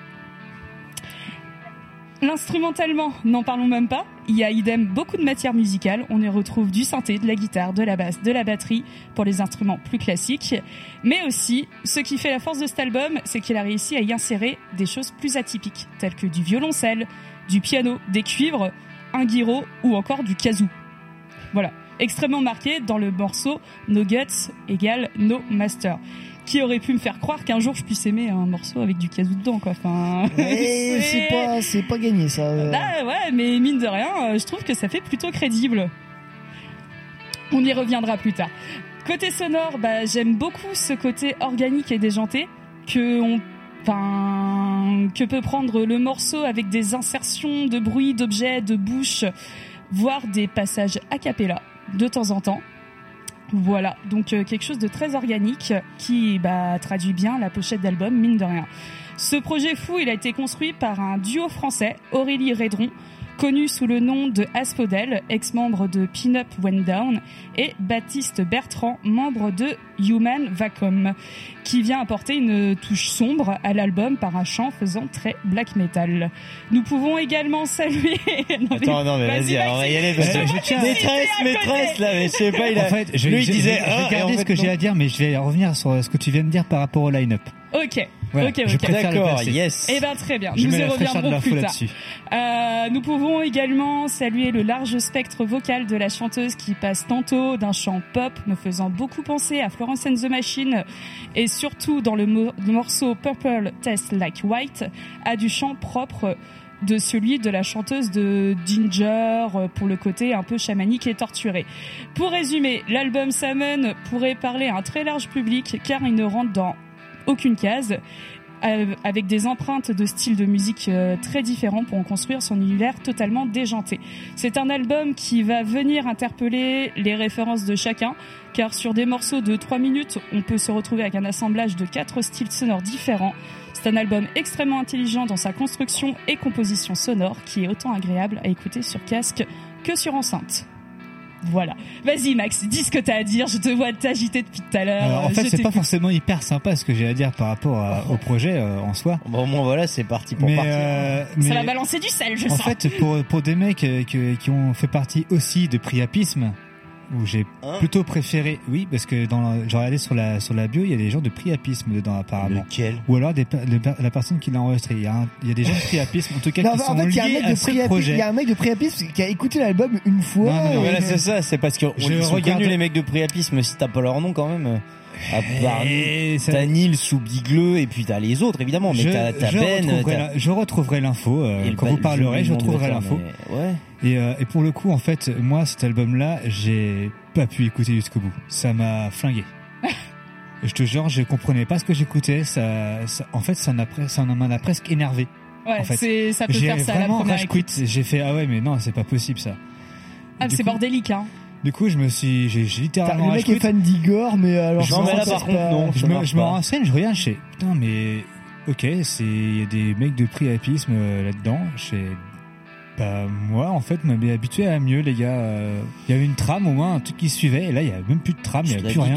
L'instrumentalement, n'en parlons même pas. Il y a idem beaucoup de matière musicale. On y retrouve du synthé, de la guitare, de la basse, de la batterie pour les instruments plus classiques. Mais aussi, ce qui fait la force de cet album, c'est qu'il a réussi à y insérer des choses plus atypiques, telles que du violoncelle, du piano, des cuivres, un guiro ou encore du kazoo. Voilà, extrêmement marqué dans le morceau No Guts égale No Master. Qui aurait pu me faire croire qu'un jour je puisse aimer un morceau avec du kazoo dedans, quoi. Enfin, Eh, c'est pas, c'est pas gagné ça. euh. ah ouais, mais mine de rien, euh, je trouve que ça fait plutôt crédible. On y reviendra plus tard. Côté sonore, bah, j'aime beaucoup ce côté organique et déjanté que on Enfin, que peut prendre le morceau avec des insertions de bruits, d'objets, de bouches, voire des passages a cappella de temps en temps. Voilà, donc euh, quelque chose de très organique qui bah, traduit bien la pochette d'album, mine de rien. Ce projet fou, il a été construit par un duo français, Aurélie Redron, connu sous le nom de Aspodel, ex-membre de Pin Up Went Down, et Baptiste Bertrand, membre de Human Vacuum, qui vient apporter une touche sombre à l'album par un chant faisant très black metal. Nous pouvons également saluer... Non, Attends, non, mais vas-y, on va y aller, parce que- Je tiens- Maîtresse, maîtresse, là, mais je sais pas, il a- En fait, je, lui, il je- disait, je- ah, en ce que j'ai à dire, mais je vais revenir sur ce que tu viens de dire par rapport au line-up. Ok, Voilà, ok, ok. D'accord, yes. Eh ben très bien, Je nous y reviendrons plus tard. Euh, nous pouvons également saluer le large spectre vocal de la chanteuse qui passe tantôt d'un chant pop me faisant beaucoup penser à Florence and the Machine et surtout dans le, mo- le morceau Purple Taste Like White à du chant propre de celui de la chanteuse de Ginger pour le côté un peu chamanique et torturé. Pour résumer, l'album Summon pourrait parler à un très large public car il ne rentre dans aucune case euh, avec des empreintes de styles de musique euh, très différents pour en construire son univers totalement déjanté. C'est un album qui va venir interpeller les références de chacun, car sur des morceaux de 3 minutes, on peut se retrouver avec un assemblage de quatre styles sonores différents. C'est un album extrêmement intelligent dans sa construction et composition sonore, qui est autant agréable à écouter sur casque que sur enceinte. Voilà. Vas-y Max, dis ce que t'as à dire, je te vois t'agiter depuis tout à l'heure. Alors, en fait, c'est pas forcément hyper sympa ce que j'ai à dire par rapport à- au projet euh, en soi. Bon, au moins, voilà, c'est parti pour mais, partir. euh, Ça mais va balancer du sel, je en sens. fait, pour, pour des mecs euh, que- qui ont fait partie aussi de Priapisme, où j'ai Hein plutôt préféré, oui, parce que dans, j'ai regardé sur la sur la bio, il y a des gens de Priapisme dedans apparemment. Lequel? Ou alors des, le la personne qui l'a enregistré. Il y, a un- il y a des gens de Priapisme, en tout cas, Non, qui en sont fait, il y a un liés mec à de ce Priapis, il y a un mec de Priapis qui a écouté l'album une fois. Non, non, Voilà, c'est ça, c'est parce que Je regarde- les mecs de Priapisme, si t'as pas leur nom quand même. À part Et ça- t'as Nils ou Bigleux et puis t'as les autres évidemment, mais je, t'as Ben. retrouverai t'as- la- je retrouverai l'info euh, quand vous parlerez, je retrouverai l'info. mais Ouais. Et, euh, et pour le coup, en fait, moi, cet album-là, j'ai pas pu écouter jusqu'au bout. Ça m'a flingué. je te jure, je comprenais pas ce que j'écoutais. Ça, ça- en fait, ça m'a presque énervé. Ouais, en fait. c'est- ça peut j'ai faire ça à la vraiment rage quit. J'ai fait ah ouais, mais non, c'est pas possible ça. Ah, c'est coup- bordélique, hein. Du coup, je me suis, j'ai littéralement Le mec est fan d'Igor, mais alors. Je me- ça, là, par pas- non. Je me, je renseigne, je regarde, je fais, putain, mais, ok, c'est, il y a des mecs de priapisme euh, là-dedans. Je fais, bah, moi, en fait, m'avais habitué à mieux, les gars. Euh, Il y avait une trame, au moins, un truc qui suivait, et là, il y a même plus de trame, il y a plus rien.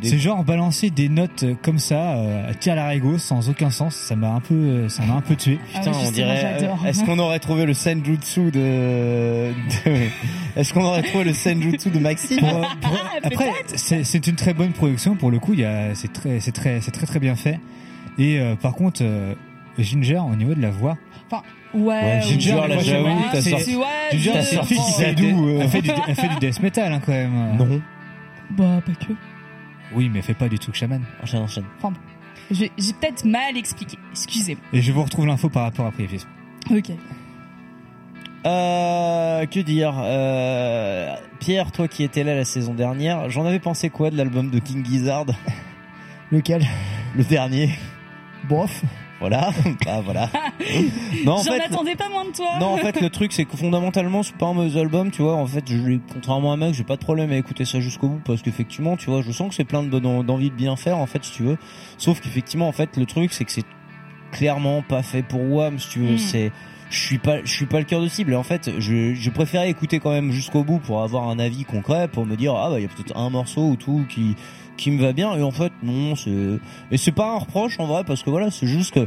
des- C'est genre balancer des notes euh, comme ça, euh, à tir à l'arigot, sans aucun sens. Ça m'a un peu, euh, ça m'a un peu tué. Putain, on dirait. euh, Est-ce qu'on aurait trouvé le senjutsu de. de- Est-ce qu'on aurait trouvé le senjutsu de Maxime? Pour- pour- après, c'est c'est une très bonne production pour le coup. Il y a, c'est très, c'est très, c'est très très bien fait. Et euh, par contre, euh, Ginger au niveau de la voix. Enfin, ouais. Ouais, Ginger, ouais, la ouais, Jaoui, t'as c'est- sorti- ouais, Ginger, je- c'est une fille qui fait du, elle fait du, death metal hein, quand même. Non. Bah, pas que. Oui, mais elle fait pas du truc chaman. Enchaîne, enchaîne. Enfin, bon. j'ai j'ai peut-être mal expliqué. Excusez-moi. Et je vous retrouve l'info par rapport à Priapisme. Ok. Euh, que dire euh, Pierre, toi qui étais là la saison dernière, j'en avais pensé quoi de l'album de King Gizzard? Lequel? Le dernier. Bof. Voilà. bah voilà. non, en J'en fait, attendais pas moins de toi. non, en fait, le truc, c'est que fondamentalement, c'est pas un mauvais album, tu vois. En fait, je, contrairement à Max, j'ai pas de problème à écouter ça jusqu'au bout parce qu'effectivement, tu vois, je sens que c'est plein de d'envie de bien faire, en fait, si tu veux. Sauf qu'effectivement, en fait, le truc, c'est que c'est clairement pas fait pour Wham, si tu veux. Mm. C'est, je suis pas, je suis pas le cœur de cible. Et en fait, je, je préférais écouter quand même jusqu'au bout pour avoir un avis concret, pour me dire, ah bah, il y a peut-être un morceau ou tout qui, qui me va bien. Et en fait, non, c'est, et c'est pas un reproche, en vrai, parce que voilà, c'est juste que,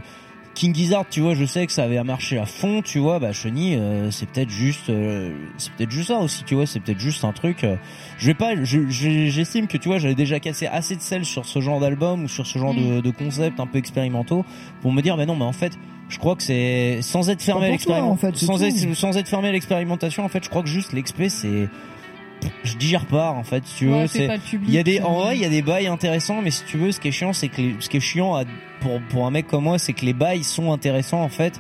King Gizzard, tu vois, je sais que ça avait marché à fond, tu vois, bah Chenille, euh, c'est peut-être juste, euh, c'est peut-être juste ça aussi, tu vois, c'est peut-être juste un truc. euh, je vais pas, je- je- j'estime que tu vois, j'avais déjà cassé assez de sel sur ce genre d'album ou sur ce genre de, de concept un peu expérimentaux pour me dire, mais non, mais en fait, je crois que c'est sans être fermé à Pas pour toi, l'expérimentation, en fait, c'est sans tout. être, sans être fermé à l'expérimentation, en fait, je crois que juste l'expé, c'est je digère pas en fait si tu Ouais, veux c'est il y a des en euh. vrai il y a des bails intéressants mais si tu veux ce qui est chiant c'est que les- ce qui est chiant à- pour pour un mec comme moi c'est que les bails sont intéressants en fait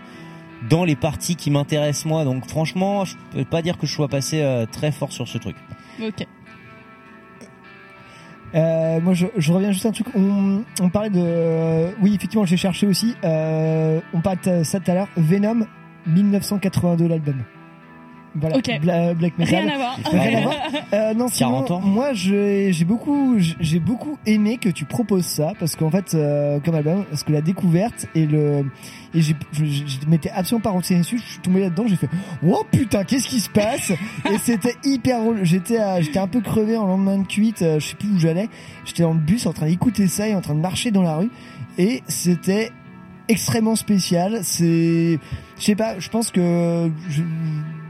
dans les parties qui m'intéressent moi donc franchement je peux pas dire que je sois passé euh, très fort sur ce truc Ok. Euh, moi, je, je reviens juste à un truc. On, on parlait de. euh, oui, effectivement, j'ai cherché aussi. Euh, on parlait de ça tout à l'heure. Venom, 1982, l'album. Voilà, Ok. Bla- black metal. Rien à voir. Rien à voir. Euh, non, sinon, 40 ans. moi, j'ai j'ai beaucoup, j'ai beaucoup aimé que tu proposes ça parce qu'en fait, euh, comme album, parce que la découverte et le et j'ai, je, je, je m'étais absolument pas renseigné dessus. Je suis tombé là-dedans, j'ai fait, oh putain, qu'est-ce qui se passe? Et c'était hyper drôle. J'étais, à- j'étais un peu crevé en lendemain de cuite. euh, je sais plus où j'allais. J'étais dans le bus en train d'écouter ça et en train de marcher dans la rue et c'était extrêmement spécial. C'est, je sais pas, je pense que je,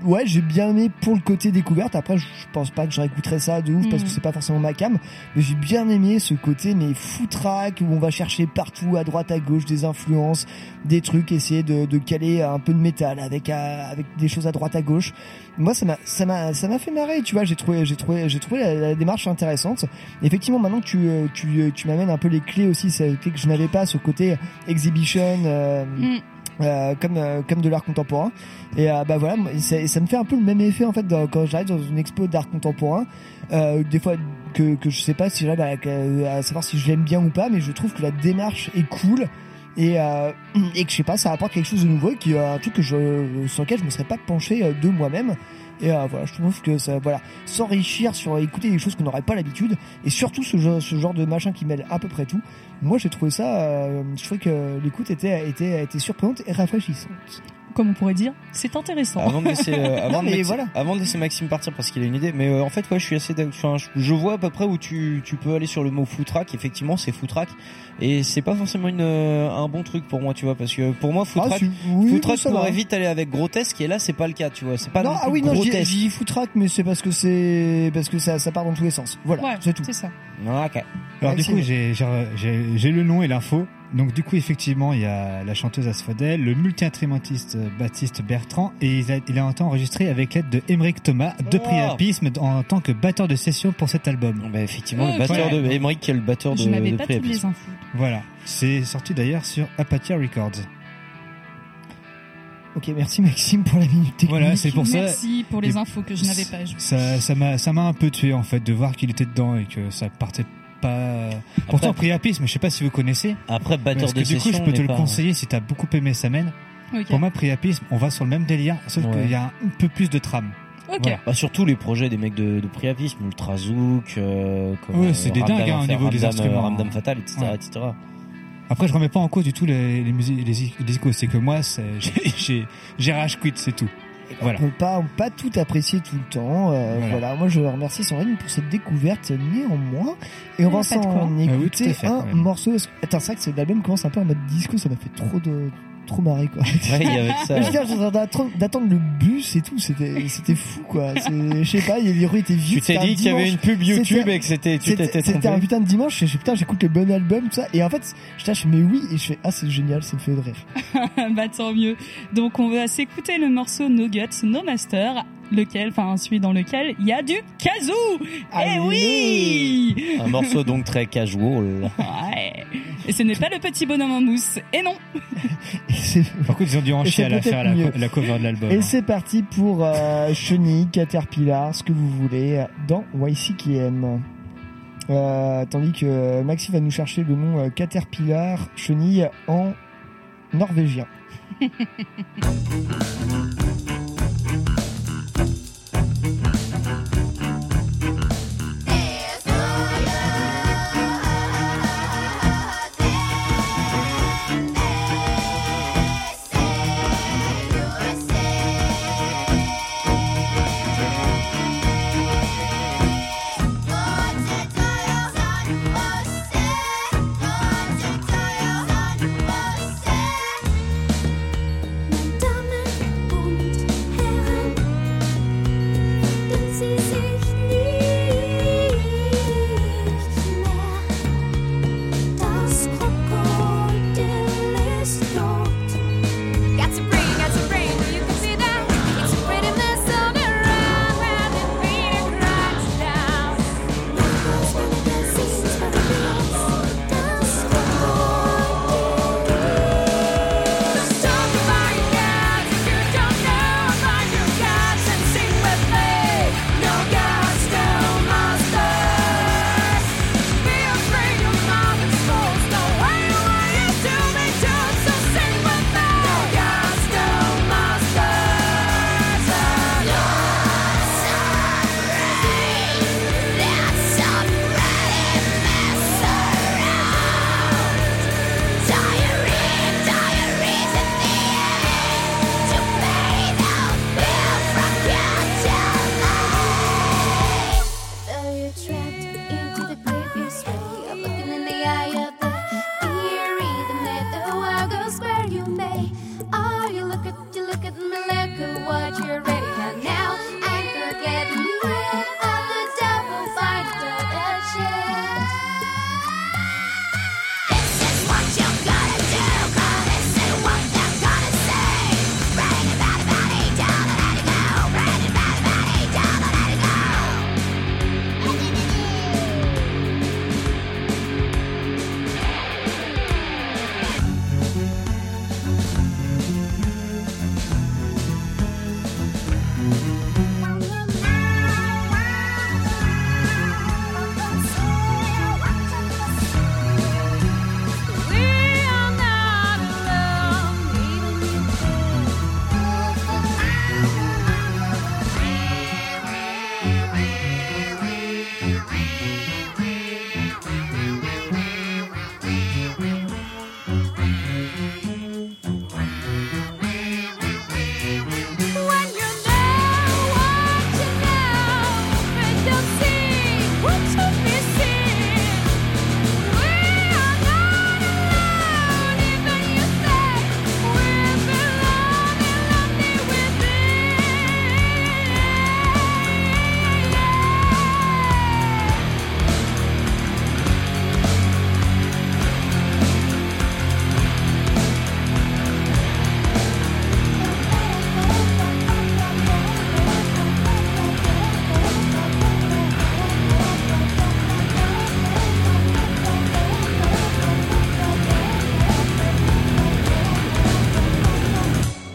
ouais, j'ai bien aimé pour le côté découverte. Après, je pense pas que je réécouterais ça de ouf parce Mm. que c'est pas forcément ma cam. Mais j'ai bien aimé ce côté, mais foutraque où on va chercher partout, à droite, à gauche, des influences, des trucs, essayer de, de caler un peu de métal avec euh, avec des choses à droite, à gauche. Moi, ça m'a ça m'a ça m'a fait marrer. Tu vois, j'ai trouvé j'ai trouvé j'ai trouvé la, la démarche intéressante. Effectivement, maintenant que tu euh, tu euh, tu m'amènes un peu les clés aussi, c'est que je n'avais pas ce côté exhibition. euh, Mm. Euh, comme euh, comme de l'art contemporain. Et euh, bah voilà ça, ça me fait un peu le même effet en fait quand j'arrive dans une expo d'art contemporain. Euh, des fois que que je sais pas si j'arrive à, à savoir si je l'aime bien ou pas mais je trouve que la démarche est cool. Et euh, et que je sais pas ça apporte quelque chose de nouveau et un truc que je sur lequel je me serais pas penché euh, de moi-même. Et euh, voilà je trouve que ça voilà s'enrichir sur écouter des choses qu'on n'aurait pas l'habitude. Et surtout ce ce genre de machin qui mêle à peu près tout moi j'ai trouvé ça euh, je trouvais que l'écoute était était était surprenante et rafraîchissante Comme on pourrait dire, c'est intéressant. Avant de laisser, euh, avant, Non, de laisser- voilà. avant de laisser Maxime partir parce qu'il a une idée, mais euh, en fait, ouais, je suis assez, d'ac- enfin, je, je vois à peu près où tu, tu peux aller sur le mot footrack. Effectivement, c'est footrack, et c'est pas forcément une, euh, un bon truc pour moi, tu vois, parce que pour moi, footrack, Ah, si, oui, footrack ça pourrait vite aller avec grotesque, et là, c'est pas le cas, tu vois, c'est pas non, non ah plus oui, non, j'ai grotesque. dit footrack, mais c'est parce que c'est parce que ça, ça part dans tous les sens. Voilà, Ouais, c'est tout. c'est ça. Ah, ok. Alors du Maxime. coup, j'ai- j'ai j'ai- j'ai le nom et l'info. Donc du coup, effectivement, il y a la chanteuse Asphodel, le multi-instrumentiste euh, Baptiste Bertrand, et il a, il a enregistré avec l'aide de Émeric Thomas de Oh. Priapisme en tant que batteur de session pour cet album. Bah, effectivement, Oh, le batteur de Emmerich, qui est le batteur de, Je n'avais de pas Priapisme. les infos. Voilà, c'est sorti d'ailleurs sur Apathia Records. Ok, merci Maxime pour la minute technique. Voilà, c'est pour ça. Merci pour les Et- infos que je n'avais pas. Ça, ça m'a, ça m'a un peu tué en fait de voir qu'il était dedans et que ça partait pas. Pourtant, Priapisme, je sais pas si vous connaissez. Après, batteur Parce que de du coup, je peux te le pas- conseiller si t'as beaucoup aimé Samen. Pour moi, Priapisme, on va sur le même délire, sauf Ouais. qu'il y a un peu plus de trame. Ok. Voilà. Bah, surtout les projets des mecs de, de Priapisme, Ultrazouk, euh, comme, Ouais, euh, c'est des dingues, hein, au niveau des Ramdam, instruments. euh, Ramdam Fatal, etc., Ouais. etc. Après, je remets pas en cause du tout les, les musiques, les, les. C'est que moi, j'ai rage quit, c'est tout. Voilà. On peut pas, on peut pas tout apprécier tout le temps. euh, Voilà. voilà. moi je remercie Sandrine pour cette découverte néanmoins. Et on va s'en Ah oui, écouter fait, un morceau. Attends, c'est vrai que cet album commence un peu en mode disco, ça m'a fait trop de trop marrer quoi. Ouais, il y avait ça. Je veux dire, j'étais en train d'attendre- le bus et tout, c'était c'était fou quoi. Je sais pas, les rues étaient vides. Tu t'es dit qu'il y avait une pub YouTube et que c'était, tu C'était t'étais c'était un putain de dimanche, je fais putain j'écoute le bon album, tout ça. Et en fait, je tâche mais oui, et je fais ah c'est génial, ça me fait de rire. bah tant mieux. Donc on va s'écouter le morceau No Guts, No Master, lequel, enfin celui dans lequel il y a du kazoo. Eh oui Un morceau donc très casual. Ouais. Et ce n'est pas le petit bonhomme en mousse. Et non. Par contre, ils ont dû en chier à la faire la, la cover de l'album. Et hein. c'est parti pour euh, Chenille, Caterpillar, ce que vous voulez, dans YCKM. Euh, tandis que Maxi va nous chercher le nom euh, Caterpillar, Chenille en norvégien.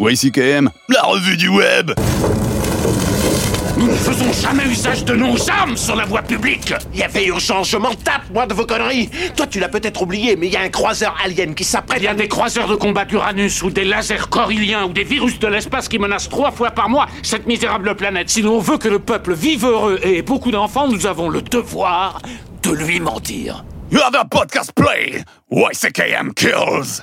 YCKM, la revue du web. Nous ne faisons jamais usage de nos armes sur la voie publique. Il y avait urgence, je m'en tape, moi, de vos conneries. Toi, tu l'as peut-être oublié, mais il y a un croiseur alien qui s'apprête. Il y a des croiseurs de combat d'Uranus ou des lasers corylliens ou des virus de l'espace qui menacent trois fois par mois cette misérable planète. Si l'on veut que le peuple vive heureux et ait beaucoup d'enfants, nous avons le devoir de lui mentir. You have a podcast play. YCKM kills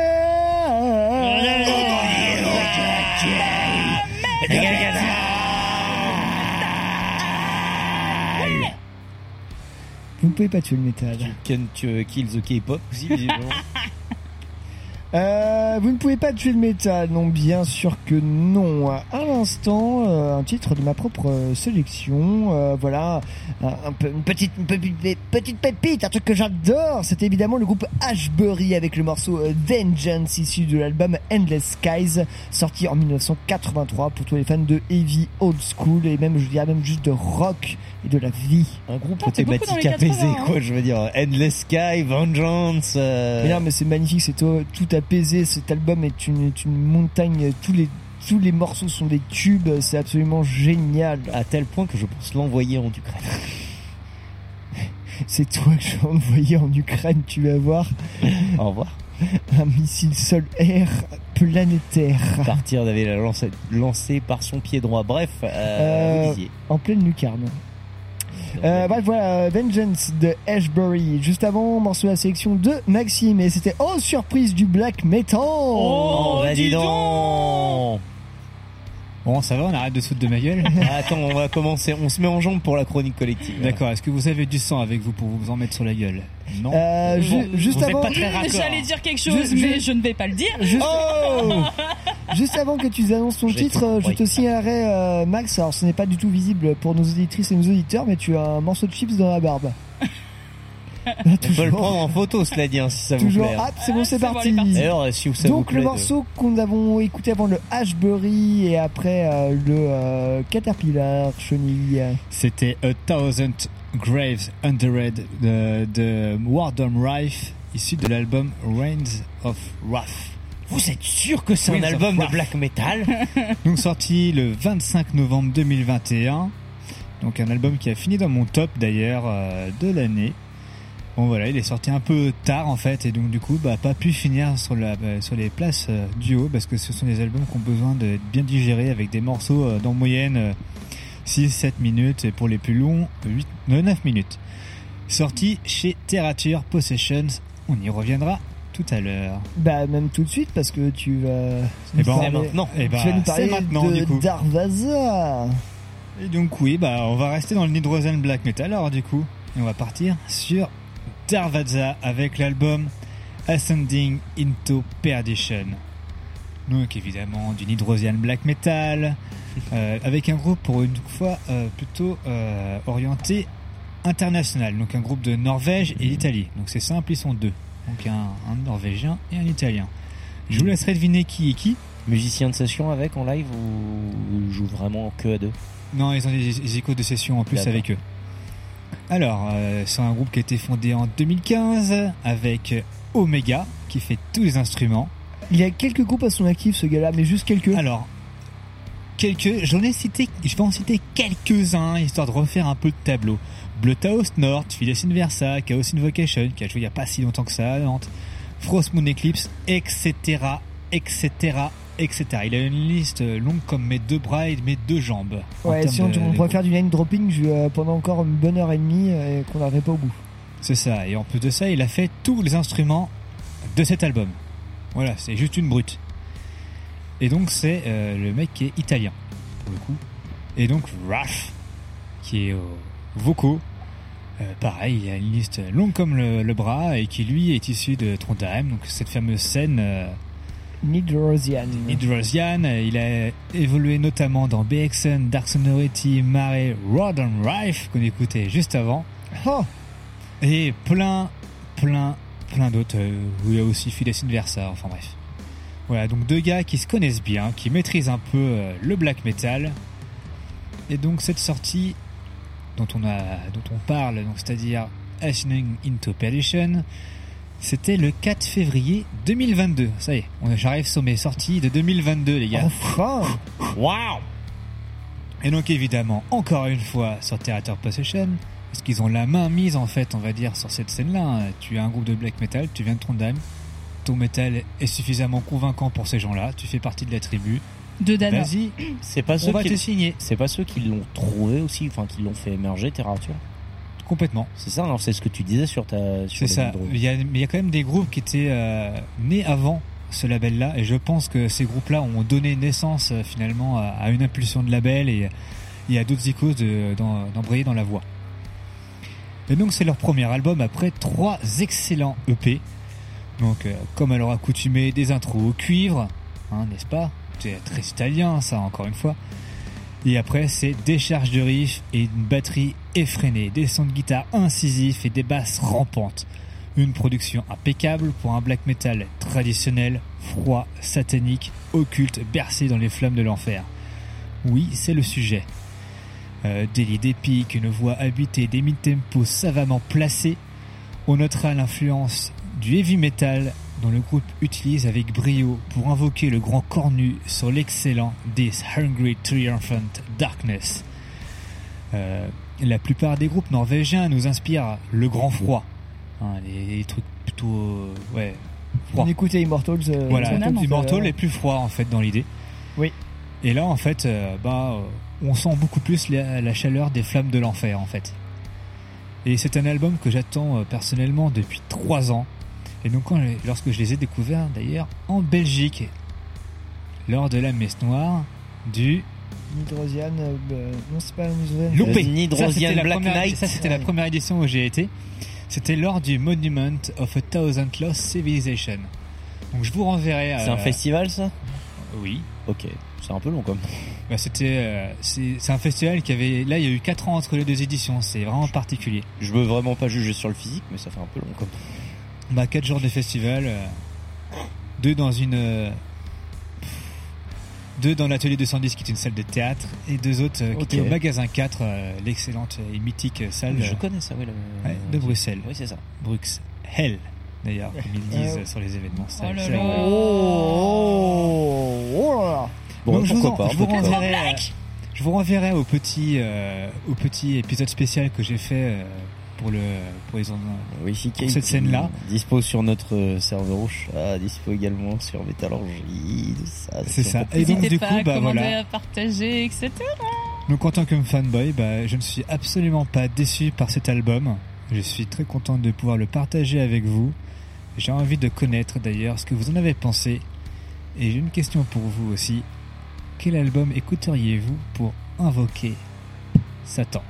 pouvez pas tuer le métal. Can tu kill the K-pop aussi, visiblement. Euh, vous ne pouvez pas tuer le métal, non, bien sûr que non. À l'instant, euh, un titre de ma propre euh, sélection, euh, voilà, un, un peu- une petite, une petite, petite pépite, un truc que j'adore. C'est évidemment le groupe Ashbury avec le morceau euh, Vengeance issu de l'album Endless Skies, sorti en 1983 pour tous les fans de heavy old school et même, je dirais même juste de rock et de la vie. Un groupe beaucoup thématique apaisé, 80, hein. quoi. Je veux dire, Endless Sky, Vengeance. euh, Mais non, mais c'est magnifique, c'est tout, tout apaisé. Cet album est une, est une montagne. Tous les, tous les morceaux sont des tubes. C'est absolument génial. À tel point que je pense l'envoyer en Ukraine. C'est toi que je vais envoyer en Ukraine, tu vas voir. Au revoir. Un missile sol-air planétaire. Partir d'avait la lancé, lancé par son pied droit. Bref, euh, Euh, en pleine lucarne. Euh, bref, voilà, Vengeance de Ashbury. Juste avant, morceau de la sélection de Maxime. Et c'était, oh, surprise du black metal. Oh, bah dis donc Bon, ça va, on arrête de foutre de ma gueule. Attends, on va commencer. On se met en jambe pour la chronique collective. D'accord, est-ce que vous avez du sang avec vous pour vous en mettre sur la gueule? Non. Euh, ju- juste avant-. J'allais dire quelque chose, mais je ne vais pas le dire. Juste, Juste avant que tu annonces ton titre, je te signalerai, euh, Max, alors ce n'est pas du tout visible pour nos auditrices et nos auditeurs, mais tu as un morceau de chips dans la barbe. On peut le prendre en photo, cela dit, hein, si ça vous Toujours, plaît. ah, c'est bon, c'est parti. Alors, si vous- ça vous Donc plaît le de- morceau qu'on avons écouté avant le Ashbury et après euh, le euh, Caterpillar Chenille. C'était A Thousand Graves Underred de, de Wardom Rife, issu de l'album Reigns of Wrath. Vous êtes sûr que c'est un Reigns of album de Wrath. black metal Donc sorti le 25 novembre 2021. Donc un album qui a fini dans mon top d'ailleurs euh, de l'année. Bon voilà, il est sorti un peu tard en fait et donc du coup bah pas pu finir sur la euh, sur les places euh, du haut parce que ce sont des albums qui ont besoin d'être bien digérés avec des morceaux euh, d'en moyenne 6-7 minutes et pour les plus longs 8 9 minutes. Sorti chez Terrature Possessions, on y reviendra tout à l'heure. Bah même tout de suite parce que tu vas Eh nous ben, parler- maintenant. Eh ben, tu vas nous parler maintenant, de du coup. Darvaza. Et donc oui, bah on va rester dans le Nidrozen Black Metal alors du coup. Et on va partir sur Darvaza avec l'album Ascending into Perdition. Donc évidemment du Nidrosian Black Metal, euh, avec un groupe pour une fois euh, plutôt euh, orienté international. Donc un groupe de Norvège et d'Italie. Donc c'est simple, ils sont deux. Donc un, un Norvégien et un Italien. Je vous laisserai deviner qui est qui. Musicien de session avec en live ou ils jouent vraiment que à deux? Non, ils ont des, des échos de session en plus avec eux. Alors, euh, c'est un groupe qui a été fondé en 2015 avec Omega qui fait tous les instruments. Il y a quelques groupes à son actif ce gars-là, mais juste quelques. Alors, quelques, j'en ai cité, je vais en citer quelques-uns histoire de refaire un peu de tableau. Bloodhouse North, Fides Inversa, Chaos Invocation qui a joué il y a pas si longtemps que ça à Nantes, Frost Moon Eclipse, etc., etc., etc. Il a une liste longue comme mes deux bras et mes deux jambes. Ouais, termes sinon de- on pourrait faire du name dropping euh, pendant encore une bonne heure et demie euh, et qu'on n'arriverait pas au bout. C'est ça. Et en plus de ça, il a fait tous les instruments de cet album. Voilà, c'est juste une brute. Et donc c'est euh, le mec qui est italien pour le coup. Et donc Raph qui est au vocaux. Euh, pareil, il a une liste longue comme le, le bras et qui lui est issu de Trondheim, donc cette fameuse scène euh, Nidrosian. Hydrosian. Il a évolué notamment dans BXN, Dark Sonority, Mare, Rod and Rife qu'on écoutait juste avant. Oh Et plein, plein, plein d'autres. euh, où il y a aussi Fides Inversa, enfin bref. Voilà, donc deux gars qui se connaissent bien, qui maîtrisent un peu euh, le black metal. Et donc cette sortie dont on a, dont on parle, donc c'est-à-dire Ascending into Perdition, c'était le 4 février 2022. Ça y est, on j'arrive sur mes sorties de 2022, les gars. Enfin Waouh Et donc évidemment, encore une fois, sur Theater Possession, parce qu'ils ont la main mise en fait, on va dire, sur cette scène-là. Tu as un groupe de black metal, tu viens de Trondheim, ton métal est suffisamment convaincant pour ces gens-là, tu fais partie de la tribu. De Dana. Vas-y, C'est pas on ceux va qui te signer. C'est pas ceux qui l'ont trouvé aussi, enfin qui l'ont fait émerger Terra. Complètement. C'est ça, non C'est ce que tu disais sur ta. sur C'est ça. Il y, a, mais il y a quand même des groupes qui étaient euh, nés avant ce label-là, et je pense que ces groupes-là ont donné naissance euh, finalement à, à une impulsion de label et, et à d'autres icônes de- d'embrayer dans la voie. Et donc c'est leur premier album après trois excellents EP. Donc euh, comme à leur accoutumé, des intros au cuivre, hein, n'est-ce pas? C'est très italien ça encore une fois. Et après, c'est des charges de riff et une batterie effrénée, des sons de guitare incisifs et des basses rampantes. Une production impeccable pour un black metal traditionnel, froid, satanique, occulte, bercé dans les flammes de l'enfer. Oui, c'est le sujet. Euh, des leads épiques, une voix habitée, des mid-tempos savamment placés. On notera l'influence du heavy metal dont le groupe utilise avec brio pour invoquer le grand cornu sur l'excellent This Hungry Triumphant Darkness. Euh, la plupart des groupes norvégiens nous inspirent le grand froid. Hein, les, les trucs plutôt euh, ouais, froids. On écoutait Immortals. euh, Voilà, Immortals, euh, est plus froid en fait dans l'idée. Oui. Et là en fait, bah, on sent beaucoup plus la, la chaleur des flammes de l'enfer en fait. Et c'est un album que j'attends personnellement depuis trois ans. Et donc quand lorsque je les ai découverts d'ailleurs en Belgique, lors de la messe noire du Nidrosian, euh, non c'est pas Nidrosian. Loupé. Nidrosian Black première- Knight. Ça c'était la première édition où j'ai été. C'était lors du Monument of a Thousand Lost Civilization. Donc je vous renverrai. C'est un festival ça? Oui. Ok, c'est un peu long comme. Bah, c'était euh, c'est c'est un festival qui avait là il y a eu 4 ans entre les deux éditions, c'est vraiment particulier. Je veux vraiment pas juger sur le physique, mais ça fait un peu long comme. Bah 4 jours de festival, euh, deux dans une euh, deux dans l'atelier 210 qui est une salle de théâtre et deux autres euh, qui Ok. étaient au magasin 4, euh, l'excellente et mythique salle Je euh, connais ça, oui. le- ouais, de Bruxelles. Oui, c'est ça. Bruxelles d'ailleurs, comme ils disent Euh, sur les événements. Ça- Oh là là. Oh, oh là là. Bon, Donc, je vous, pas, je vous renverrai, euh, je vous renverrai au petit, euh, au petit épisode spécial que j'ai fait euh, pour le, pour les en- Oui, pour cette scène-là. Dispo sur notre euh, serveur au chat, dispo également sur Métallurgie, tout ça. C'est ça. Et donc, N'hésitez du pas coup, à bah, commander, voilà. à partager, etc. Donc en tant que fanboy, bah, je ne suis absolument pas déçu par cet album. Je suis très content de pouvoir le partager avec vous. J'ai envie de connaître d'ailleurs ce que vous en avez pensé. Et j'ai une question pour vous aussi. Quel album écouteriez-vous pour invoquer Satan?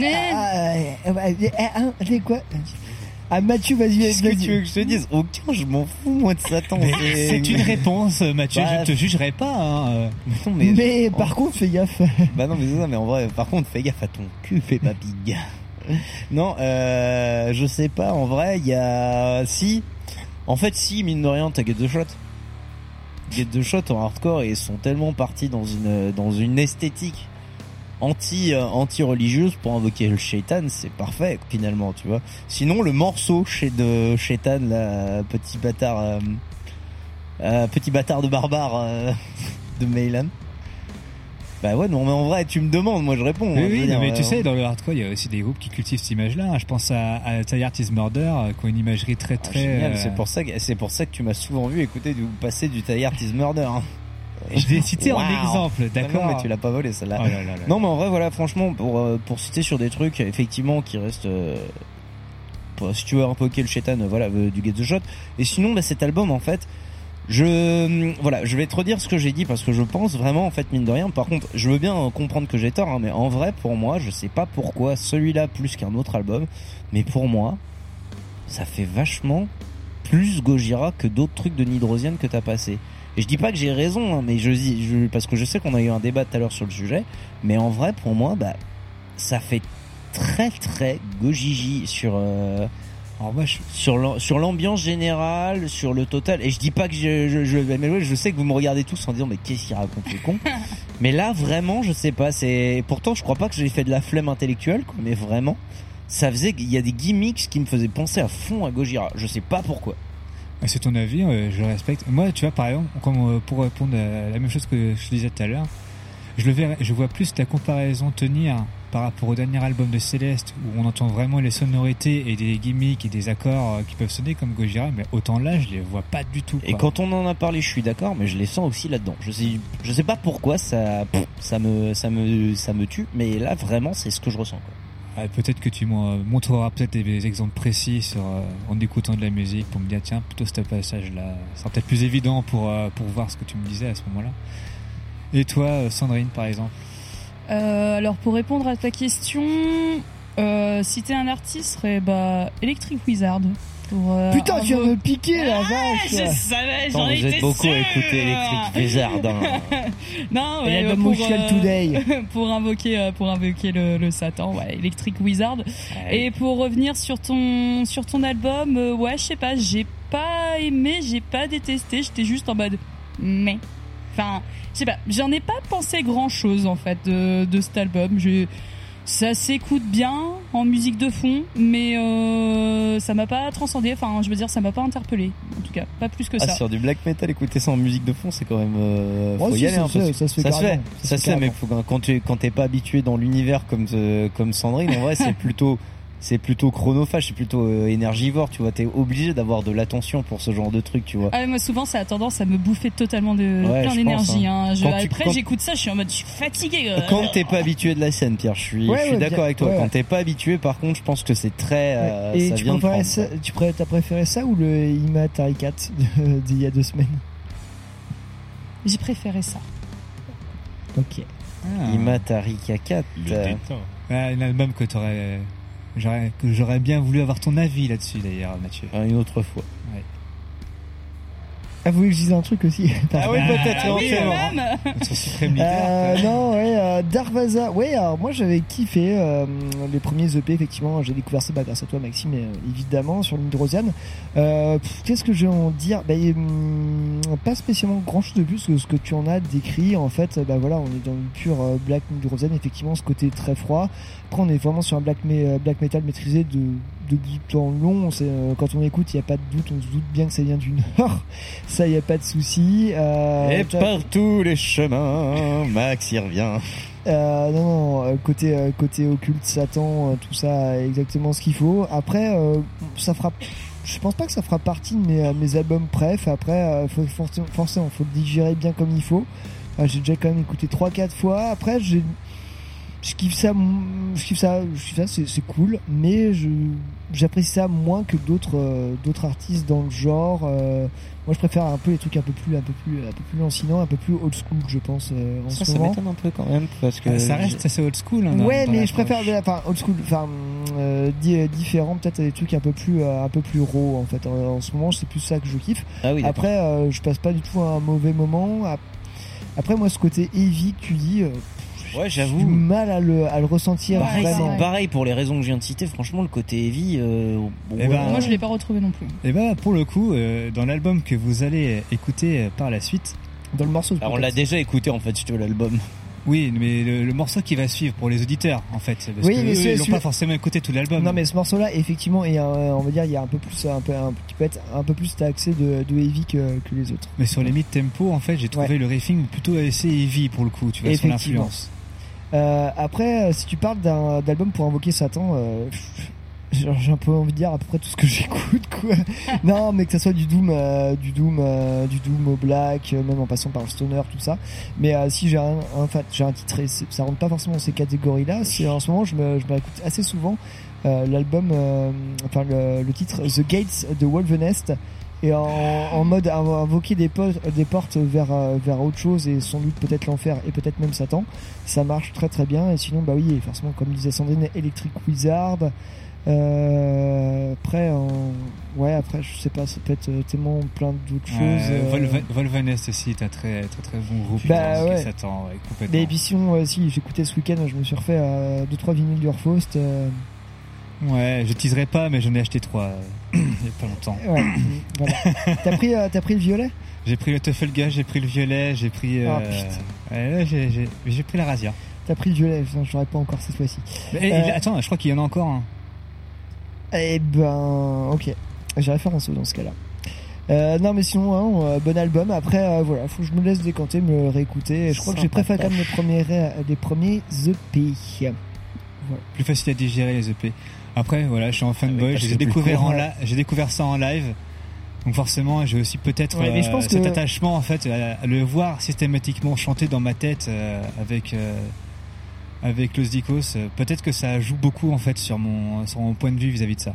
Ah, euh, bah, euh, hein, c'est quoi Ah Mathieu, vas-y, Qu'est-ce que tu veux que je te dise Aucun, je m'en fous moi de Satan. Mais C'est une réponse, Mathieu. Bah, je ne te jugerai pas. hein, euh. Non, Mais, mais, par contre, fais gaffe. Bah non mais c'est ça, mais en vrai, par contre, fais gaffe à ton cul, Peppa Pig. non, euh, je sais pas, en vrai, il y a... Si, en fait, si, mine de rien, t'as Get the Shot. Get the Shot en hardcore, et ils sont tellement partis dans une, dans une esthétique anti, euh, anti-religieuse pour invoquer le shaitan, c'est parfait, finalement, tu vois. Sinon, le morceau chez de shaitan, là, petit bâtard, euh, euh, petit bâtard de barbare euh, de Meylan. Bah ouais, non, mais en vrai, tu me demandes, moi je réponds. Oui, hein, oui, veux non, dire, mais tu sais, dans le hardcore, il y a aussi des groupes qui cultivent cette image-là. hein. Je pense à, à Art is Murder, qui ont une imagerie très, ah, très. c'est pour ça que c'est pour ça que tu m'as souvent vu écouter du passer du Art is Murder. hein. Je l'ai cité en Waouh. exemple, d'accord. Mais tu l'as pas volé celle-là. Oh. Non, mais en vrai, voilà, franchement, pour euh, pour citer sur des trucs effectivement qui restent. euh, pour- si tu veux invoquer le shaitan, euh, voilà, euh, du Get the Shot. Et sinon, bah, cet album, en fait, je voilà, je vais te redire ce que j'ai dit parce que je pense vraiment, en fait, mine de rien. Par contre, je veux bien comprendre que j'ai tort, hein, mais en vrai, pour moi, je sais pas pourquoi celui-là plus qu'un autre album, mais pour moi, ça fait vachement plus Gojira que d'autres trucs de Nidrosian que t'as passé. Et je dis pas que j'ai raison, hein, mais je dis, je, parce que je sais qu'on a eu un débat tout à l'heure sur le sujet, mais en vrai, pour moi, bah, ça fait très très Gojiji sur euh, Alors moi, je, sur l'am- sur l'ambiance générale, sur le total. Et je dis pas que je je, je, mais je sais que vous me regardez tous en disant mais qu'est-ce qu'il raconte le con? mais là vraiment, je sais pas. C'est pourtant je crois pas que j'ai fait de la flemme intellectuelle, quoi, mais vraiment, ça faisait qu'il y a des gimmicks qui me faisaient penser à fond à Gojira. Je sais pas pourquoi. Ah, C'est ton avis, euh, je le respecte. Moi, tu vois, par exemple, comme, euh, pour répondre à la même chose que je disais tout à l'heure, je le verrais, je vois plus la comparaison tenir par rapport au dernier album de Céleste où on entend vraiment les sonorités et des gimmicks et des accords euh, qui peuvent sonner comme Gojira, mais autant là, je les vois pas du tout. Et quand on en a parlé, je suis d'accord, mais je les sens aussi là-dedans. Je sais, je sais pas pourquoi ça me, ça me, ça me tue, mais là vraiment, c'est ce que je ressens. Quoi. Ouais, peut-être que tu m'en montreras peut-être des exemples précis sur, euh, en écoutant de la musique pour me dire tiens plutôt ce passage là ça sera peut-être plus évident pour euh, pour voir ce que tu me disais à ce moment-là. Et toi euh, Sandrine par exemple? Euh, alors pour répondre à ta question, euh, citer un artiste serait bah Electric Wizard. Pour, euh, Putain, tu viens me piquer la Ah, vache je savais, j'en vous étais êtes beaucoup à écouter Electric Wizard. Hein. non, ouais, l'album pour, Michel Today. pour invoquer, euh, pour invoquer le, le Satan, ouais, Electric Wizard. Et pour revenir sur ton, sur ton album, euh, ouais, je sais pas, j'ai pas aimé, j'ai pas détesté, j'étais juste en mode, mais, enfin, je sais pas, j'en ai pas pensé grand chose en fait de, de cet album. Je, ça s'écoute bien en musique de fond, mais euh, ça m'a pas transcendé. Enfin, je veux dire, ça m'a pas interpellé. En tout cas, pas plus que Ah, ça. sur du black metal, écouter ça en musique de fond, c'est quand même. Euh, Ouais, faut si, y aller. ça hein, se parce fait, que ça se fait Ça se fait, ça ça se fait fait, mais faut, quand tu quand t'es pas habitué dans l'univers comme euh, comme Sandrine, en vrai, c'est plutôt c'est plutôt chronophage, c'est plutôt euh, énergivore. Tu vois, t'es obligé d'avoir de l'attention pour ce genre de truc, tu vois. Ah, moi, souvent, ça a tendance à me bouffer totalement de Ouais, plein d'énergie. hein. Hein. Après, quand- j'écoute ça, je suis en mode, je suis fatigué. euh. Quand t'es pas habitué de la scène, Pierre, je suis, Ouais, je suis ouais, d'accord avec toi. ouais. Quand t'es pas habitué, par contre, je pense que c'est très. euh, Et ça tu vient de ça, tu pré- t'as préféré ça ou le Ima Tarikat d'il y a deux semaines? J'ai préféré ça. Ok. Imatarika 4. Ouais, un album que t'aurais, j'aurais, que j'aurais bien voulu avoir ton avis là-dessus d'ailleurs, Mathieu. Une autre fois. Ouais. Ah, vous voulez que je dise un truc aussi? Ah oui, peut-être, Ah oui, même. Notre suprême Euh, non, ouais, euh, Darvaza. Ouais, alors moi j'avais kiffé euh, les premiers EP, effectivement. J'ai découvert ça bah, grâce à toi, Maxime, euh, évidemment, sur l'Hydrosiane. Euh, pff, Qu'est-ce que je vais en dire? Bah, hum, Pas spécialement grand chose de plus que ce que tu en as décrit. En fait, bah voilà, on est dans une pure euh, black Hydrosiane, effectivement, ce côté très froid. Après, on est vraiment sur un black, me- euh, black metal maîtrisé de, de bout en long. Euh, quand on écoute, il n'y a pas de doute, on se doute bien que ça vient du nord. Ça, il n'y a pas de souci. Euh, Et t'as- par tous les chemins, Max y revient. euh, non, non, côté côté occulte, Satan, tout ça, exactement ce qu'il faut. Après, ça fera. Je pense pas que ça fera partie de mes, mes albums préf. Après, faut forcément, faut le digérer bien comme il faut. J'ai déjà quand même écouté 3-4 fois. Après, j'ai je kiffe ça, je kiffe ça, je kiffe ça, c'est c'est cool, mais je j'apprécie ça moins que d'autres euh, d'autres artistes dans le genre. euh, moi, je préfère un peu les trucs un peu plus un peu plus un peu plus lancinants, un peu plus old school, je pense euh, en Ça, ce ça m'étonne un peu quand même parce que Ah, ça reste assez old school. hein, ouais, dans mais je préfère, enfin, old school, enfin, euh, di- différent, peut-être des trucs un peu plus, euh, un peu plus raw, en fait. En, en ce moment, c'est plus ça que je kiffe. Ah oui. Après, euh, je passe pas du tout un mauvais moment. Ap- Après, moi, ce côté heavy que tu dis, Ouais, j'ai j'avoue. du mal à le, à le ressentir Pareil, vraiment. c'est pareil pour les raisons que je viens de citer. Franchement, le côté heavy. Euh, bon, Eh ben. Moi, je l'ai pas retrouvé non plus. Et bah pour le coup, euh, dans l'album que vous allez écouter euh, par la suite, dans le morceau. Alors, on l'a déjà écouté en fait, si tu veux, l'album. Oui, mais le, le morceau qui va suivre pour les auditeurs, en fait, parce Oui, que mais eux, ils n'ont pas forcément écouté tout l'album. Non, mais ce morceau-là, effectivement, on va dire, il y a un peu plus, un peu, un petit peu être un peu plus taxé de, de heavy que, que les autres. Mais sur les mid-tempo, en fait, j'ai trouvé Ouais. le riffing plutôt assez heavy pour le coup, tu vois, son influence. Euh, après, euh, si tu parles d'un d'album pour invoquer Satan, euh, pff, j'ai un peu envie de dire à peu près tout ce que j'écoute, quoi. non, mais que ça soit du doom, euh, du doom, euh, du doom au black, euh, même en passant par le stoner, tout ça. Mais si j'ai un, un, fait, j'ai un titre, et ça rentre pas forcément dans ces catégories-là. Si en ce moment, je me, je m'écoute assez souvent l'album, enfin le, le titre The Gates de Wolvenest. Et en, en mode invo- invoquer des, po- des portes vers, euh, vers autre chose et sans doute peut-être l'enfer et peut-être même Satan, ça marche très très bien. Et sinon, bah oui, et forcément, comme disait Sandrine, Electric Wizard. Euh, après, ouais, après, je sais pas, ça peut être euh, tellement plein d'autres choses. Euh, euh, Volve- Volvenest aussi un très très très bon groupe. Bah qui ouais. s'attend, ouais, complètement. Mais puis sinon, euh, si j'écoutais ce week-end, je me suis refait euh, deux trois vinyles du Faust. Euh, Ouais, je teaserai pas, mais j'en ai acheté trois euh, il y a pas longtemps. ouais, voilà. T'as pris, euh, t'as pris le violet? J'ai pris le Teufelgas, j'ai pris le violet, j'ai pris. euh, Ah, ouais, j'ai- j'ai j'ai pris la Razia. T'as pris le violet, putain, j'aurais pas encore cette fois-ci. Et, Euh, attends, je crois qu'il y en a encore un. Eh ben, ok. J'ai référence dans ce cas-là. Euh, non mais sinon hein, bon album après euh, voilà faut que je me laisse décanter me le réécouter je crois que j'ai préféré quand même les premiers les premiers EP voilà. Plus facile à digérer les EP. Après, voilà, je suis en fanboy, j'ai découvert court, en ouais. la- j'ai découvert ça en live. Donc forcément, j'ai aussi peut-être Ouais, euh, cet que- attachement en fait à, à le voir systématiquement chanter dans ma tête euh, avec euh, avec Los Dicos. euh, Peut-être que ça joue beaucoup en fait sur mon sur mon point de vue vis-à-vis de ça.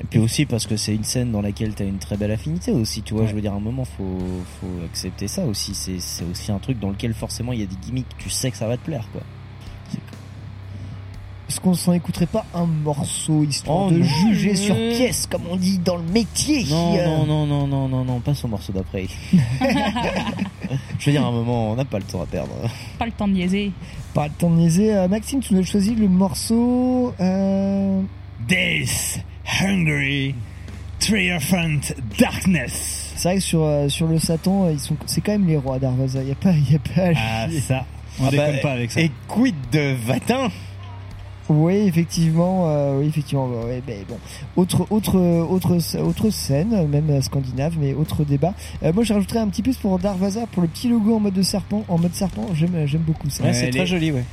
Et puis aussi parce que c'est une scène dans laquelle t'as une très belle affinité aussi, tu vois. Ouais. Je veux dire, à un moment, faut, faut accepter ça aussi. C'est, c'est aussi un truc dans lequel forcément il y a des gimmicks. Tu sais que ça va te plaire, quoi. Est-ce qu'on s'en écouterait pas un morceau histoire Oh, de non. juger sur pièce comme on dit dans le métier Non, Euh, non, non, non, non, non, non, pas son morceau d'après. Je veux dire, à un moment, on n'a pas le temps à perdre. Pas le temps de niaiser. Pas le temps de niaiser. Euh, Maxime, tu nous as choisi le morceau. Euh... Death, Hungry, Triumphant Darkness. C'est vrai que sur, euh, sur le Satan, euh, ils sont, c'est quand même les rois d'Arvasa. Il y a pas, y a pas. à Ah chier. ça, on Ah déconne bah, pas avec ça. Et quid de Vatin? Oui, effectivement, euh, oui, effectivement. bah, ouais, ben, bon, autre, autre, autre, autre scène, même scandinave, mais autre débat. Euh, moi, je rajouterais un petit plus pour Darvaza, pour le petit logo en mode de serpent, en mode serpent. J'aime, j'aime beaucoup ça. Ouais, les-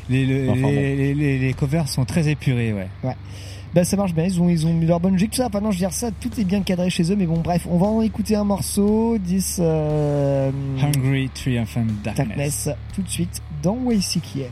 Les, le- Enfin, bon. les, les- les- les covers sont très épurés, ouais. Ouais. Bah ça marche bien, ils ont, ils ont mis leur bonne logique, tout ça. Enfin non, je veux dire ça, tout est bien cadré chez eux, mais bon, bref, on va en écouter un morceau, 10 euh, Hungry, Triumphant Darkness. Darkness, tout de suite dans WCKM.